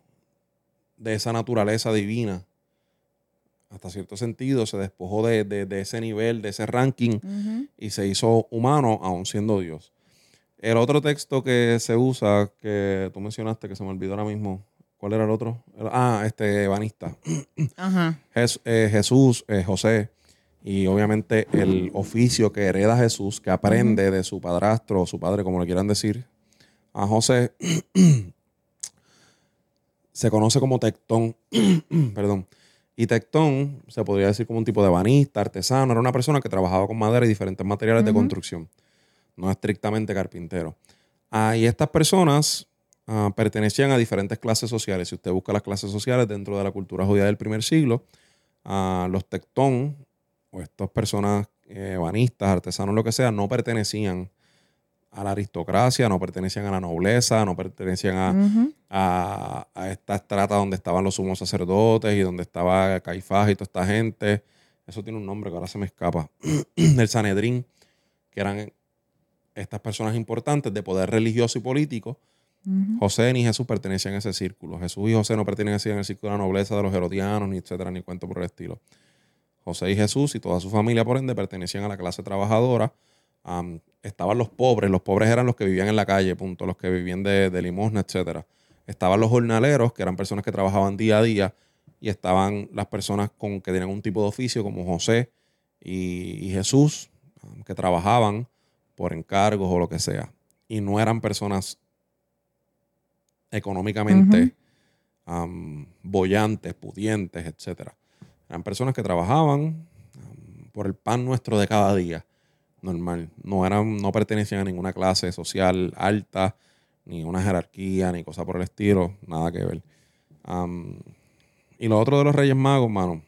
de esa naturaleza divina hasta cierto sentido, se despojó de, ese nivel, de ese ranking y se hizo humano aún siendo Dios. El otro texto que se usa, que tú mencionaste, que se me olvidó ahora mismo, ¿cuál era el otro? ah, este evanista. Eh, Jesús, eh, José, y obviamente el oficio que hereda Jesús, que aprende de su padrastro o su padre, como le quieran decir, a José, se conoce como tectón, perdón, y Tectón se podría decir como un tipo de banista, artesano, era una persona que trabajaba con madera y diferentes materiales de construcción, no estrictamente carpintero. Ah, y estas personas ah, pertenecían a diferentes clases sociales. Si usted busca las clases sociales dentro de la cultura judía del primer siglo, ah, los Tectón, o estas personas eh, banistas, artesanos, lo que sea, no pertenecían a la aristocracia, no pertenecían a la nobleza, no pertenecían a, esta estrata donde estaban los sumos sacerdotes y donde estaba Caifás y toda esta gente. Eso tiene un nombre que ahora se me escapa. el Sanedrín, que eran estas personas importantes de poder religioso y político. José ni Jesús pertenecían a ese círculo. Jesús y José no pertenecían al círculo de la nobleza de los herodianos, ni etcétera, ni cuento por el estilo. José y Jesús y toda su familia, por ende, pertenecían a la clase trabajadora estaban los pobres, los pobres eran los que vivían en la calle, punto, los que vivían de, limosna, etcétera. Estaban los jornaleros, que eran personas que trabajaban día a día, y estaban las personas con, que tenían un tipo de oficio, como José y, Jesús, que trabajaban por encargos o lo que sea. Y no eran personas económicamente bollantes, pudientes, etcétera. Eran personas que trabajaban por el pan nuestro de cada día normal. No, eran, no pertenecían a ninguna clase social alta, ni una jerarquía, ni cosa por el estilo, nada que ver. y lo otro de los Reyes Magos, mano,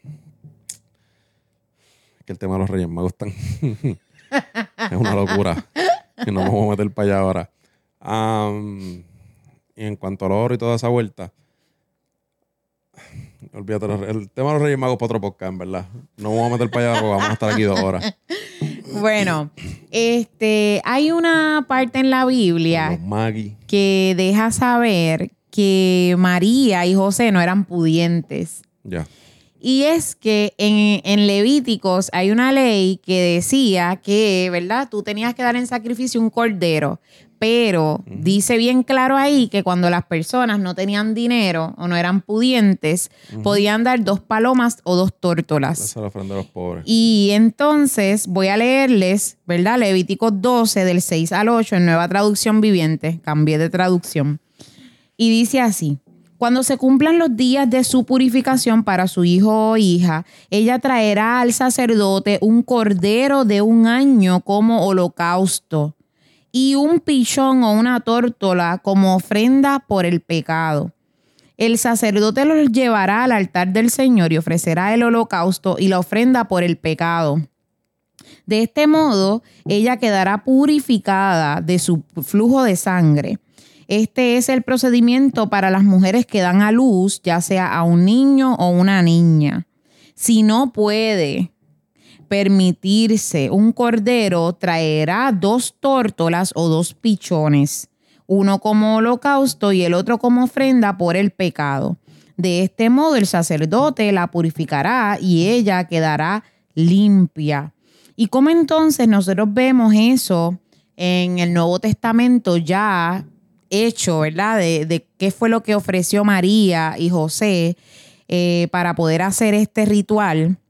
que el tema de los Reyes Magos están es una locura. y no me voy a meter para allá ahora. y en cuanto al oro y toda esa vuelta, olvídate, el tema de los Reyes Magos para otro podcast, en verdad. No voy a meter para allá porque vamos a estar aquí dos horas. Bueno, este, hay una parte en la Biblia que deja saber que María y José no eran pudientes. Ya. Y es que en, en, Levíticos hay una ley que decía que, ¿verdad? Tú tenías que dar en sacrificio un cordero pero dice bien claro ahí que cuando las personas no tenían dinero o no eran pudientes, podían dar dos palomas o dos tórtolas. Y entonces voy a leerles, ¿verdad? Levítico 12 del 6 al 8 en nueva traducción viviente, cambié de traducción. Y dice así. Cuando se cumplan los días de su purificación para su hijo o hija, ella traerá al sacerdote un cordero de un año como holocausto y un pichón o una tórtola como ofrenda por el pecado. El sacerdote los llevará al altar del Señor y ofrecerá el holocausto y la ofrenda por el pecado. De este modo, ella quedará purificada de su flujo de sangre. Este es el procedimiento para las mujeres que dan a luz, ya sea a un niño o una niña. Si no puede permitirse un cordero, traerá dos tórtolas o dos pichones, uno como holocausto y el otro como ofrenda por el pecado. De este modo el sacerdote la purificará y ella quedará limpia. ¿Y cómo entonces nosotros vemos eso en el Nuevo Testamento ya hecho, ¿verdad? De, qué fue lo que ofreció María y José eh, para poder hacer este ritual.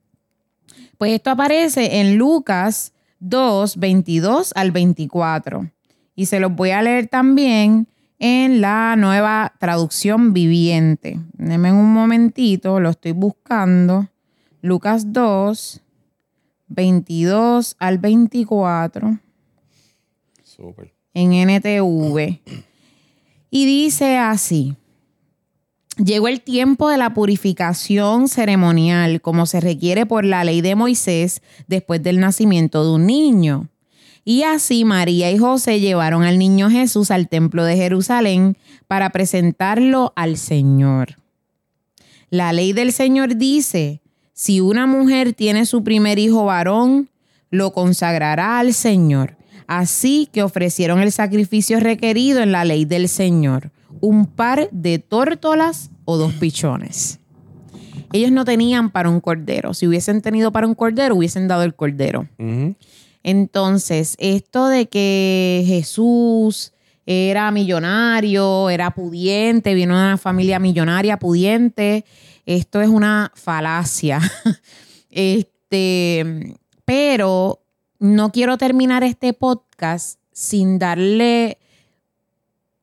Pues esto aparece en Lucas 2, 22 al 24. Y se los voy a leer también en la nueva traducción viviente. Denme un momentito, lo estoy buscando. Lucas 2, 22 al 24. Super. En NTV. Y dice así. Llegó el tiempo de la purificación ceremonial, como se requiere por la ley de Moisés después del nacimiento de un niño. Y así María y José llevaron al niño Jesús al templo de Jerusalén para presentarlo al Señor. La ley del Señor dice, si una mujer tiene su primer hijo varón, lo consagrará al Señor. Así que ofrecieron el sacrificio requerido en la ley del Señor, un par de tórtolas o dos pichones. Ellos no tenían para un cordero. Si hubiesen tenido para un cordero, hubiesen dado el cordero. Entonces, esto de que Jesús era millonario, era pudiente, vino de una familia millonaria, pudiente, esto es una falacia. este, pero no quiero terminar este podcast sin darle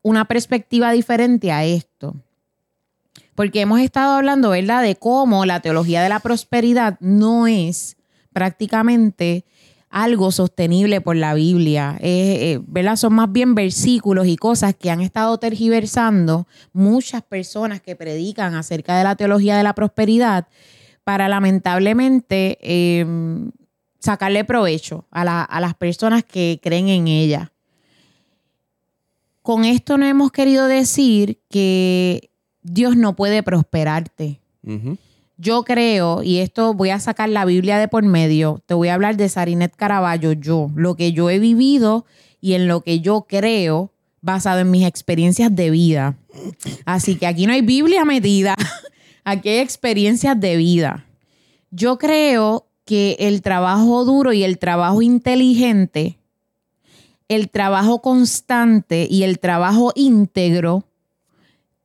una perspectiva diferente a esto. Porque hemos estado hablando, ¿verdad?, de cómo la teología de la prosperidad no es prácticamente algo sostenible por la Biblia. Eh, ¿verdad? Son más bien versículos y cosas que han estado tergiversando muchas personas que predican acerca de la teología de la prosperidad para lamentablemente eh, sacarle provecho a, a las personas que creen en ella. Con esto no hemos querido decir que Dios no puede prosperarte. Yo creo, y esto voy a sacar la Biblia de por medio, te voy a hablar de Sarinet Caraballo, yo, lo que yo he vivido y en lo que yo creo basado en mis experiencias de vida. Así que aquí no hay Biblia metida, aquí hay experiencias de vida. Yo creo que el trabajo duro y el trabajo inteligente, el trabajo constante y el trabajo íntegro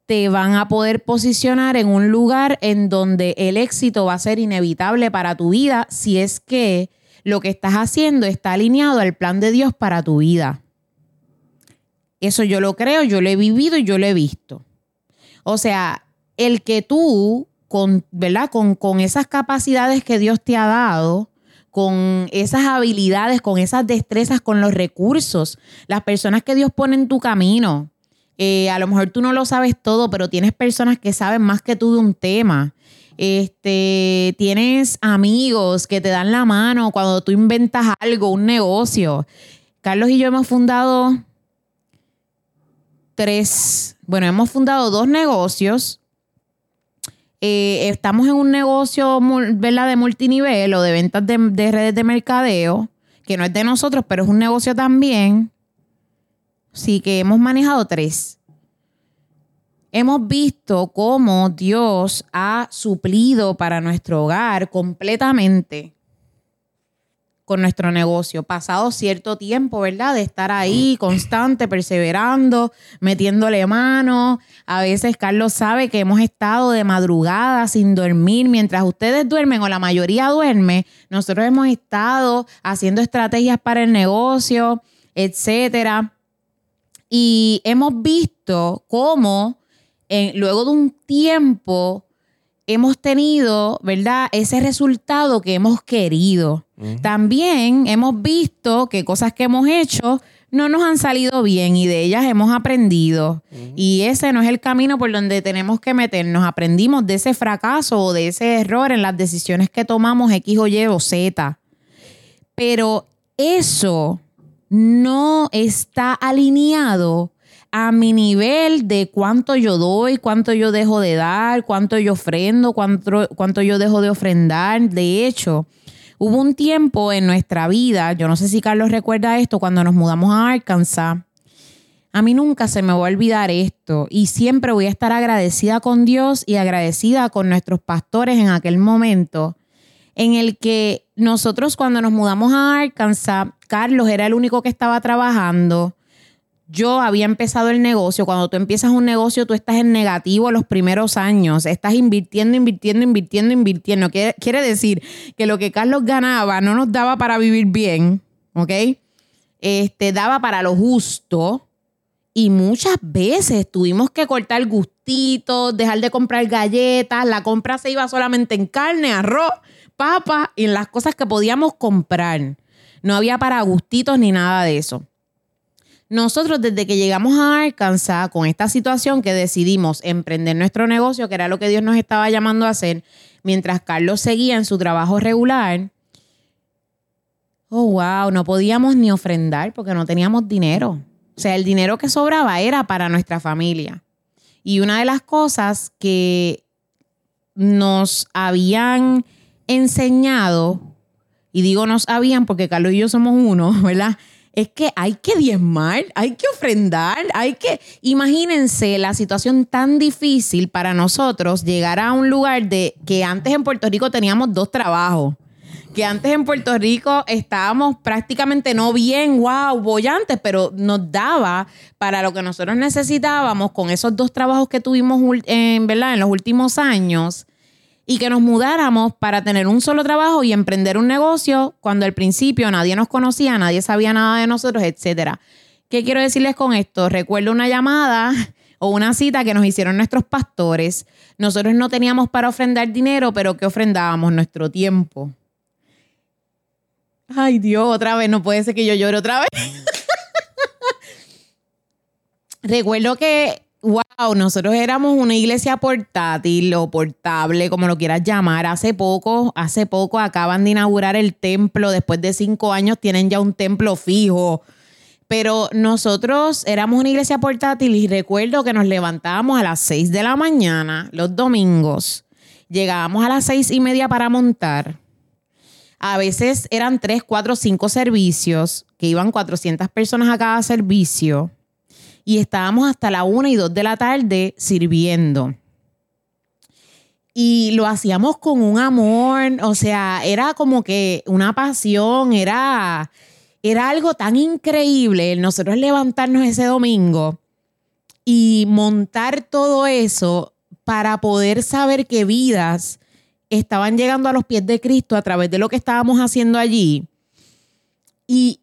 te van a poder posicionar en un lugar en donde el éxito va a ser inevitable para tu vida si es que lo que estás haciendo está alineado al plan de Dios para tu vida. Eso yo lo creo, yo lo he vivido y yo lo he visto. O sea, el que tú, con, ¿verdad? Con, con esas capacidades que Dios te ha dado, con esas habilidades, con esas destrezas, con los recursos, las personas que Dios pone en tu camino, eh, a lo mejor tú no lo sabes todo, pero tienes personas que saben más que tú de un tema. Este, tienes amigos que te dan la mano cuando tú inventas algo, un negocio. Carlos y yo hemos fundado tres, bueno, hemos fundado dos negocios. Eh, estamos en un negocio ¿verdad? de multinivel o de ventas de, de redes de mercadeo, que no es de nosotros, pero es un negocio también. Sí, que hemos manejado tres. Hemos visto cómo Dios ha suplido para nuestro hogar completamente con nuestro negocio. Pasado cierto tiempo, ¿verdad? De estar ahí constante, perseverando, metiéndole mano. A veces Carlos sabe que hemos estado de madrugada sin dormir. Mientras ustedes duermen o la mayoría duerme, nosotros hemos estado haciendo estrategias para el negocio, etcétera. Y hemos visto cómo luego de un tiempo hemos tenido, ¿verdad? Ese resultado que hemos querido. También hemos visto que cosas que hemos hecho no nos han salido bien y de ellas hemos aprendido. Y ese no es el camino por donde tenemos que meternos. Aprendimos de ese fracaso o de ese error en las decisiones que tomamos X o Y o Z. Pero eso no está alineado a mi nivel de cuánto yo doy, cuánto yo dejo de dar, cuánto yo ofrendo, cuánto, cuánto yo dejo de ofrendar. De hecho, hubo un tiempo en nuestra vida, yo no sé si Carlos recuerda esto, cuando nos mudamos a Arkansas. A mí nunca se me va a olvidar esto y siempre voy a estar agradecida con Dios y agradecida con nuestros pastores en aquel momento en el que nosotros cuando nos mudamos a Arkansas, Carlos era el único que estaba trabajando. Yo había empezado el negocio. Cuando tú empiezas un negocio, tú estás en negativo los primeros años. Estás invirtiendo, invirtiendo, invirtiendo, invirtiendo. Quiere, quiere decir que lo que Carlos ganaba no nos daba para vivir bien, ¿ok? Este, daba para lo justo. Y muchas veces tuvimos que cortar gustitos, dejar de comprar galletas. La compra se iba solamente en carne, arroz, papa y en las cosas que podíamos comprar. No había para gustitos ni nada de eso. Nosotros desde que llegamos a Arkansas con esta situación que decidimos emprender nuestro negocio, que era lo que Dios nos estaba llamando a hacer, mientras Carlos seguía en su trabajo regular, oh, wow, no podíamos ni ofrendar porque no teníamos dinero. O sea, el dinero que sobraba era para nuestra familia. Y una de las cosas que nos habían enseñado, y digo nos habían porque Carlos y yo somos uno, ¿verdad? Es que hay que diezmar, hay que ofrendar, hay que... Imagínense la situación tan difícil para nosotros llegar a un lugar de que antes en Puerto Rico teníamos dos trabajos que antes en Puerto Rico estábamos prácticamente no bien, wow, bollantes, pero nos daba para lo que nosotros necesitábamos con esos dos trabajos que tuvimos en, ¿verdad? en los últimos años y que nos mudáramos para tener un solo trabajo y emprender un negocio cuando al principio nadie nos conocía, nadie sabía nada de nosotros, etcétera. ¿Qué quiero decirles con esto? Recuerdo una llamada o una cita que nos hicieron nuestros pastores. Nosotros no teníamos para ofrendar dinero, pero ¿qué ofrendábamos? Nuestro tiempo. Ay, Dios, otra vez, no puede ser que yo llore otra vez. Recuerdo que, wow, nosotros éramos una iglesia portátil o portable, como lo quieras llamar. Hace poco, hace poco acaban de inaugurar el templo. Después de cinco años tienen ya un templo fijo. Pero nosotros éramos una iglesia portátil y recuerdo que nos levantábamos a las seis de la mañana los domingos. Llegábamos a las seis y media para montar a veces eran tres, cuatro, cinco servicios, que iban 400 personas a cada servicio, y estábamos hasta la una y dos de la tarde sirviendo. Y lo hacíamos con un amor, o sea, era como que una pasión, era, era algo tan increíble nosotros levantarnos ese domingo y montar todo eso para poder saber que vidas estaban llegando a los pies de Cristo a través de lo que estábamos haciendo allí. Y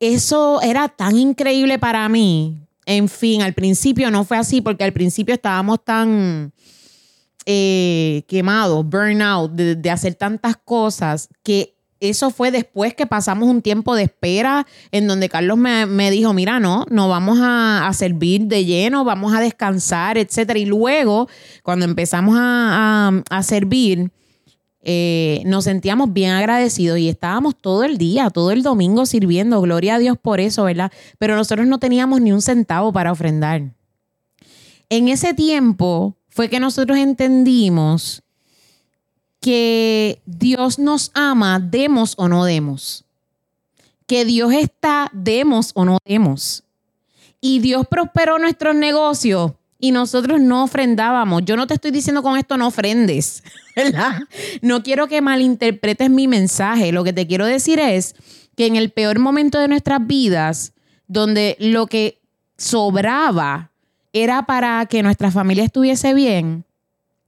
eso era tan increíble para mí. En fin, al principio no fue así porque al principio estábamos tan eh, quemados, burnout, de, de hacer tantas cosas que eso fue después que pasamos un tiempo de espera en donde Carlos me, dijo, mira, no, no vamos a, servir de lleno, vamos a descansar, etcétera. Y luego, cuando empezamos a, servir, eh, nos sentíamos bien agradecidos y estábamos todo el día, todo el domingo sirviendo. Gloria a Dios por eso, ¿verdad? Pero nosotros no teníamos ni un centavo para ofrendar. En ese tiempo fue que nosotros entendimos que Dios nos ama, demos o no demos. Que Dios está, demos o no demos. Y Dios prosperó nuestros negocios y nosotros no ofrendábamos. Yo no te estoy diciendo con esto no ofrendes, ¿verdad? No quiero que malinterpretes mi mensaje. Lo que te quiero decir es que en el peor momento de nuestras vidas, donde lo que sobraba era para que nuestra familia estuviese bien,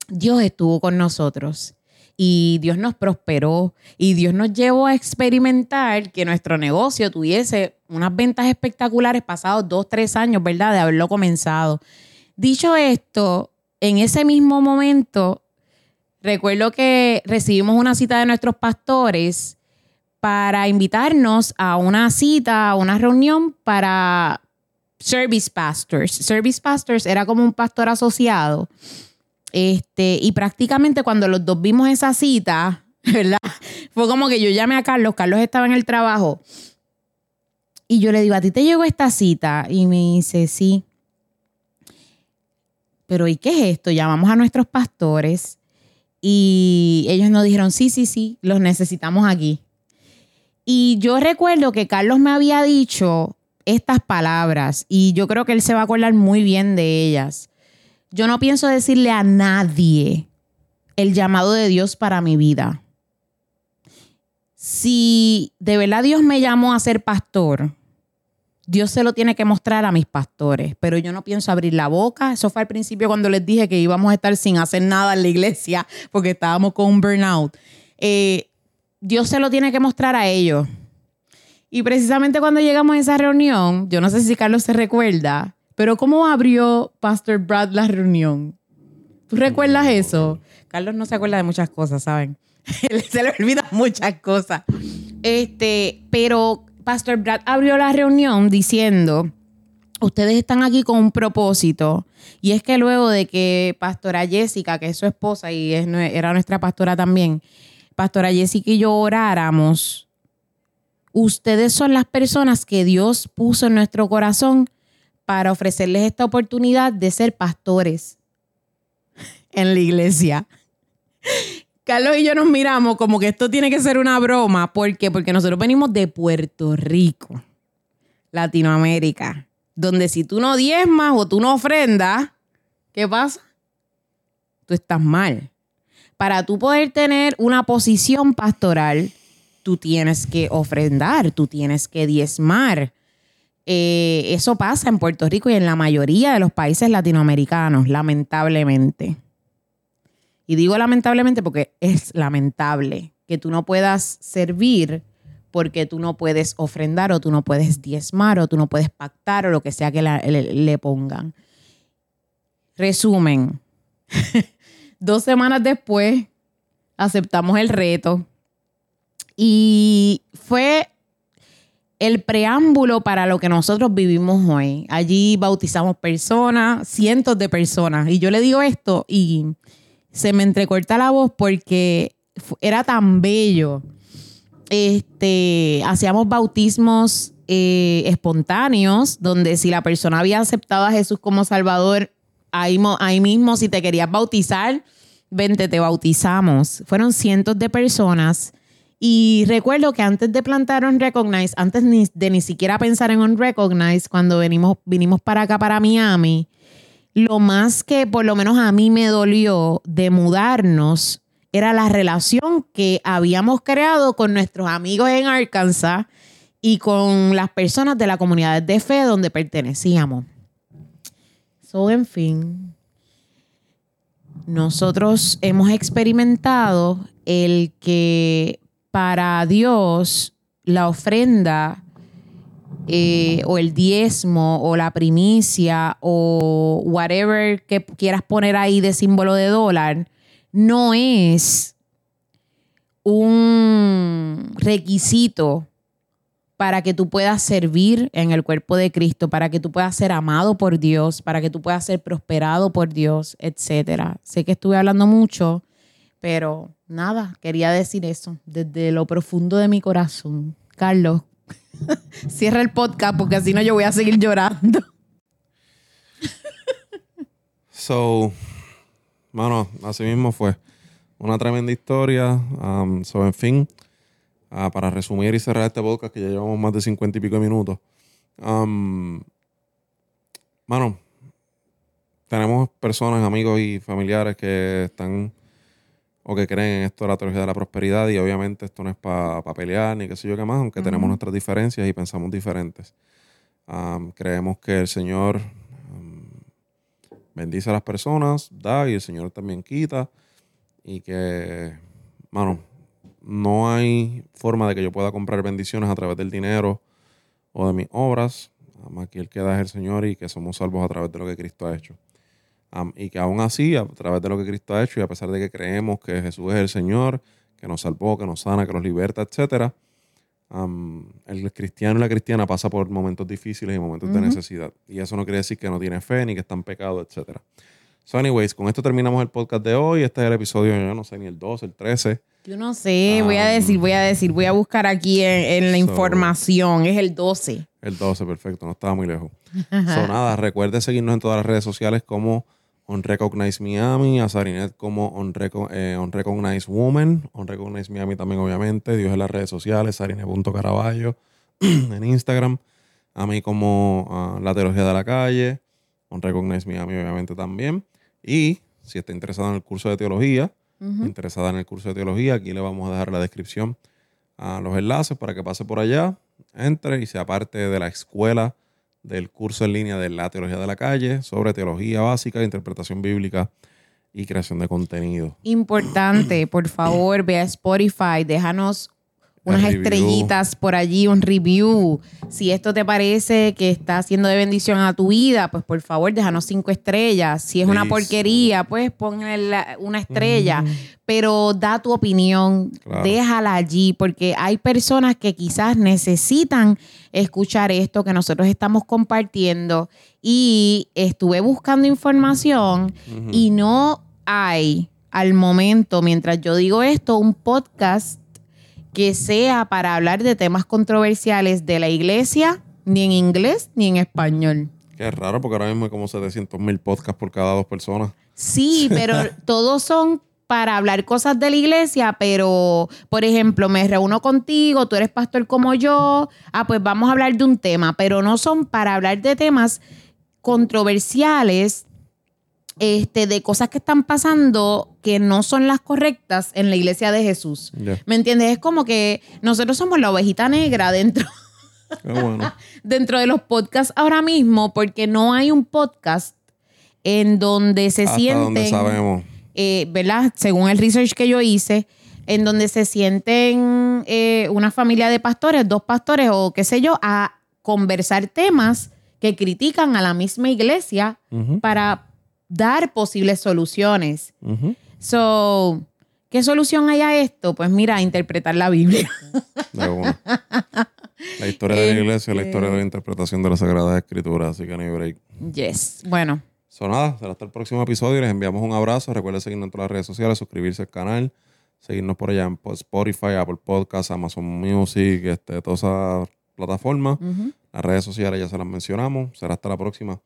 Dios estuvo con nosotros y Dios nos prosperó y Dios nos llevó a experimentar que nuestro negocio tuviese unas ventas espectaculares pasados dos, tres años, ¿verdad? De haberlo comenzado. Dicho esto, en ese mismo momento, recuerdo que recibimos una cita de nuestros pastores para invitarnos a una cita, a una reunión para service pastors. Service pastors era como un pastor asociado este, y prácticamente cuando los dos vimos esa cita, ¿verdad? Fue como que yo llamé a Carlos, Carlos estaba en el trabajo. Y yo le digo, ¿a ti te llegó esta cita? Y me dice, sí. Pero ¿y qué es esto? Llamamos a nuestros pastores y ellos nos dijeron, sí, sí, sí, los necesitamos aquí. Y yo recuerdo que Carlos me había dicho estas palabras y yo creo que él se va a acordar muy bien de ellas. Yo no pienso decirle a nadie el llamado de Dios para mi vida. Si de verdad Dios me llamó a ser pastor, Dios se lo tiene que mostrar a mis pastores, pero yo no pienso abrir la boca. Eso fue al principio cuando les dije que íbamos a estar sin hacer nada en la iglesia porque estábamos con un burnout. Eh, Dios se lo tiene que mostrar a ellos. Y precisamente cuando llegamos a esa reunión, yo no sé si Carlos se recuerda, pero ¿cómo abrió Pastor Brad la reunión? ¿Tú recuerdas eso? Carlos no se acuerda de muchas cosas, ¿saben? se le olvidan muchas cosas. Este, pero Pastor Brad abrió la reunión diciendo, ustedes están aquí con un propósito. Y es que luego de que Pastora Jessica, que es su esposa y es, era nuestra pastora también, Pastora Jessica y yo oráramos, ustedes son las personas que Dios puso en nuestro corazón para ofrecerles esta oportunidad de ser pastores en la iglesia. Carlos y yo nos miramos como que esto tiene que ser una broma. ¿Por qué? Porque nosotros venimos de Puerto Rico, Latinoamérica, donde si tú no diezmas o tú no ofrendas, ¿qué pasa? Tú estás mal. Para tú poder tener una posición pastoral, tú tienes que ofrendar, tú tienes que diezmar. Eh, eso pasa en Puerto Rico y en la mayoría de los países latinoamericanos, lamentablemente. Y digo lamentablemente porque es lamentable que tú no puedas servir porque tú no puedes ofrendar o tú no puedes diezmar o tú no puedes pactar o lo que sea que le pongan. Resumen, dos semanas después aceptamos el reto y fue el preámbulo para lo que nosotros vivimos hoy. Allí bautizamos personas, cientos de personas. Y yo le digo esto y se me entrecorta la voz porque era tan bello. Este, hacíamos bautismos eh, espontáneos, donde si la persona había aceptado a Jesús como Salvador, ahí, ahí mismo, si te querías bautizar, vente, te bautizamos. Fueron cientos de personas y recuerdo que antes de plantar On Recognize, antes de ni siquiera pensar en On Recognize, cuando venimos, vinimos para acá, para Miami, lo más que por lo menos a mí me dolió de mudarnos era la relación que habíamos creado con nuestros amigos en Arkansas y con las personas de la comunidad de fe donde pertenecíamos. So, en fin, nosotros hemos experimentado el que para Dios la ofrenda eh, o el diezmo o la primicia o whatever que quieras poner ahí de símbolo de dólar, no es un requisito para que tú puedas servir en el cuerpo de Cristo, para que tú puedas ser amado por Dios, para que tú puedas ser prosperado por Dios, etcétera. Sé que estuve hablando mucho, pero nada, quería decir eso desde lo profundo de mi corazón. Carlos, cierra el podcast porque así no yo voy a seguir llorando. so, bueno, así mismo fue. Una tremenda historia. Um, so, en fin, uh, para resumir y cerrar este podcast que ya llevamos más de cincuenta y pico de minutos. Um, mano, tenemos personas, amigos y familiares que están o que creen en esto de la teología de la prosperidad y obviamente esto no es para pelear ni qué sé yo qué más, aunque tenemos nuestras diferencias y pensamos diferentes. creemos que el Señor bendice a las personas, da y el Señor también quita y que, mano, no hay forma de que yo pueda comprar bendiciones a través del dinero o de mis obras. Aquí el que da es el Señor y que somos salvos a través de lo que Cristo ha hecho y que aún así, a través de lo que Cristo ha hecho y a pesar de que creemos que Jesús es el Señor, que nos salvó, que nos sana, que nos liberta, etc., el cristiano y la cristiana pasa por momentos difíciles y momentos de necesidad. Y eso no quiere decir que no tiene fe ni que está en pecado, etc. So, anyways, con esto terminamos el podcast de hoy. Este es el episodio, yo no sé, ni el 12, el 13. Yo no sé, voy a decir, voy a decir, voy a buscar aquí en, la información. Es el 12. El 12, perfecto, no estaba muy lejos. so, nada, recuerde seguirnos en todas las redes sociales como On Recognize Miami, a Sarinet como On, eh, Recognize Woman, On Recognize Miami también obviamente, Dios en las redes sociales, Sarinet.caraballo en Instagram, a mí como ah, La Teología de la Calle, On Recognize Miami obviamente también. Y si está interesado en el curso de teología, interesada en el curso de teología, aquí le vamos a dejar la descripción a los enlaces para que pase por allá, entre y sea parte de la escuela del curso en línea de la teología de la calle sobre teología básica, interpretación bíblica y creación de contenido. Importante, por favor, ve a Spotify, déjanos unas review. estrellitas por allí, un review. Si esto te parece que está siendo de bendición a tu vida, pues por favor déjanos cinco estrellas. Si es una porquería, pues ponle una estrella. Pero da tu opinión, Claro. déjala allí, porque hay personas que quizás necesitan escuchar esto que nosotros estamos compartiendo. Y estuve buscando información y no hay al momento, mientras yo digo esto, un podcast que sea para hablar de temas controversiales de la iglesia, ni en inglés ni en español. Es raro porque ahora mismo hay como 700 mil podcasts por cada dos personas. Sí, pero todos son para hablar cosas de la iglesia, pero, por ejemplo, me reúno contigo, tú eres pastor como yo, ah, pues vamos a hablar de un tema, pero no son para hablar de temas controversiales, este, de cosas que están pasando que no son las correctas en la iglesia de Jesús. ¿Me entiendes? Es como que nosotros somos la ovejita negra dentro, bueno. dentro de los podcasts ahora mismo, porque no hay un podcast en donde se Hasta sienten, donde sabemos. eh, ¿verdad? Según el research que yo hice, en donde se sienten eh, una familia de pastores, dos pastores o qué sé yo, a conversar temas que critican a la misma iglesia para dar posibles soluciones. So, ¿qué solución hay a esto? Pues mira, interpretar la Biblia. De una. La historia de la iglesia es la Este- historia de la interpretación de las Sagradas Escrituras, así que no hay break. Yes. Bueno, So, nada, será hasta el próximo episodio. Les enviamos un abrazo. Recuerden seguirnos en todas las redes sociales, suscribirse al canal, seguirnos por allá en po- Spotify, Apple Podcasts, Amazon Music, este, todas esas plataformas. Las redes sociales ya se las mencionamos. Será hasta la próxima.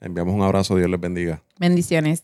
Les enviamos un abrazo. Dios les bendiga. bendiciones.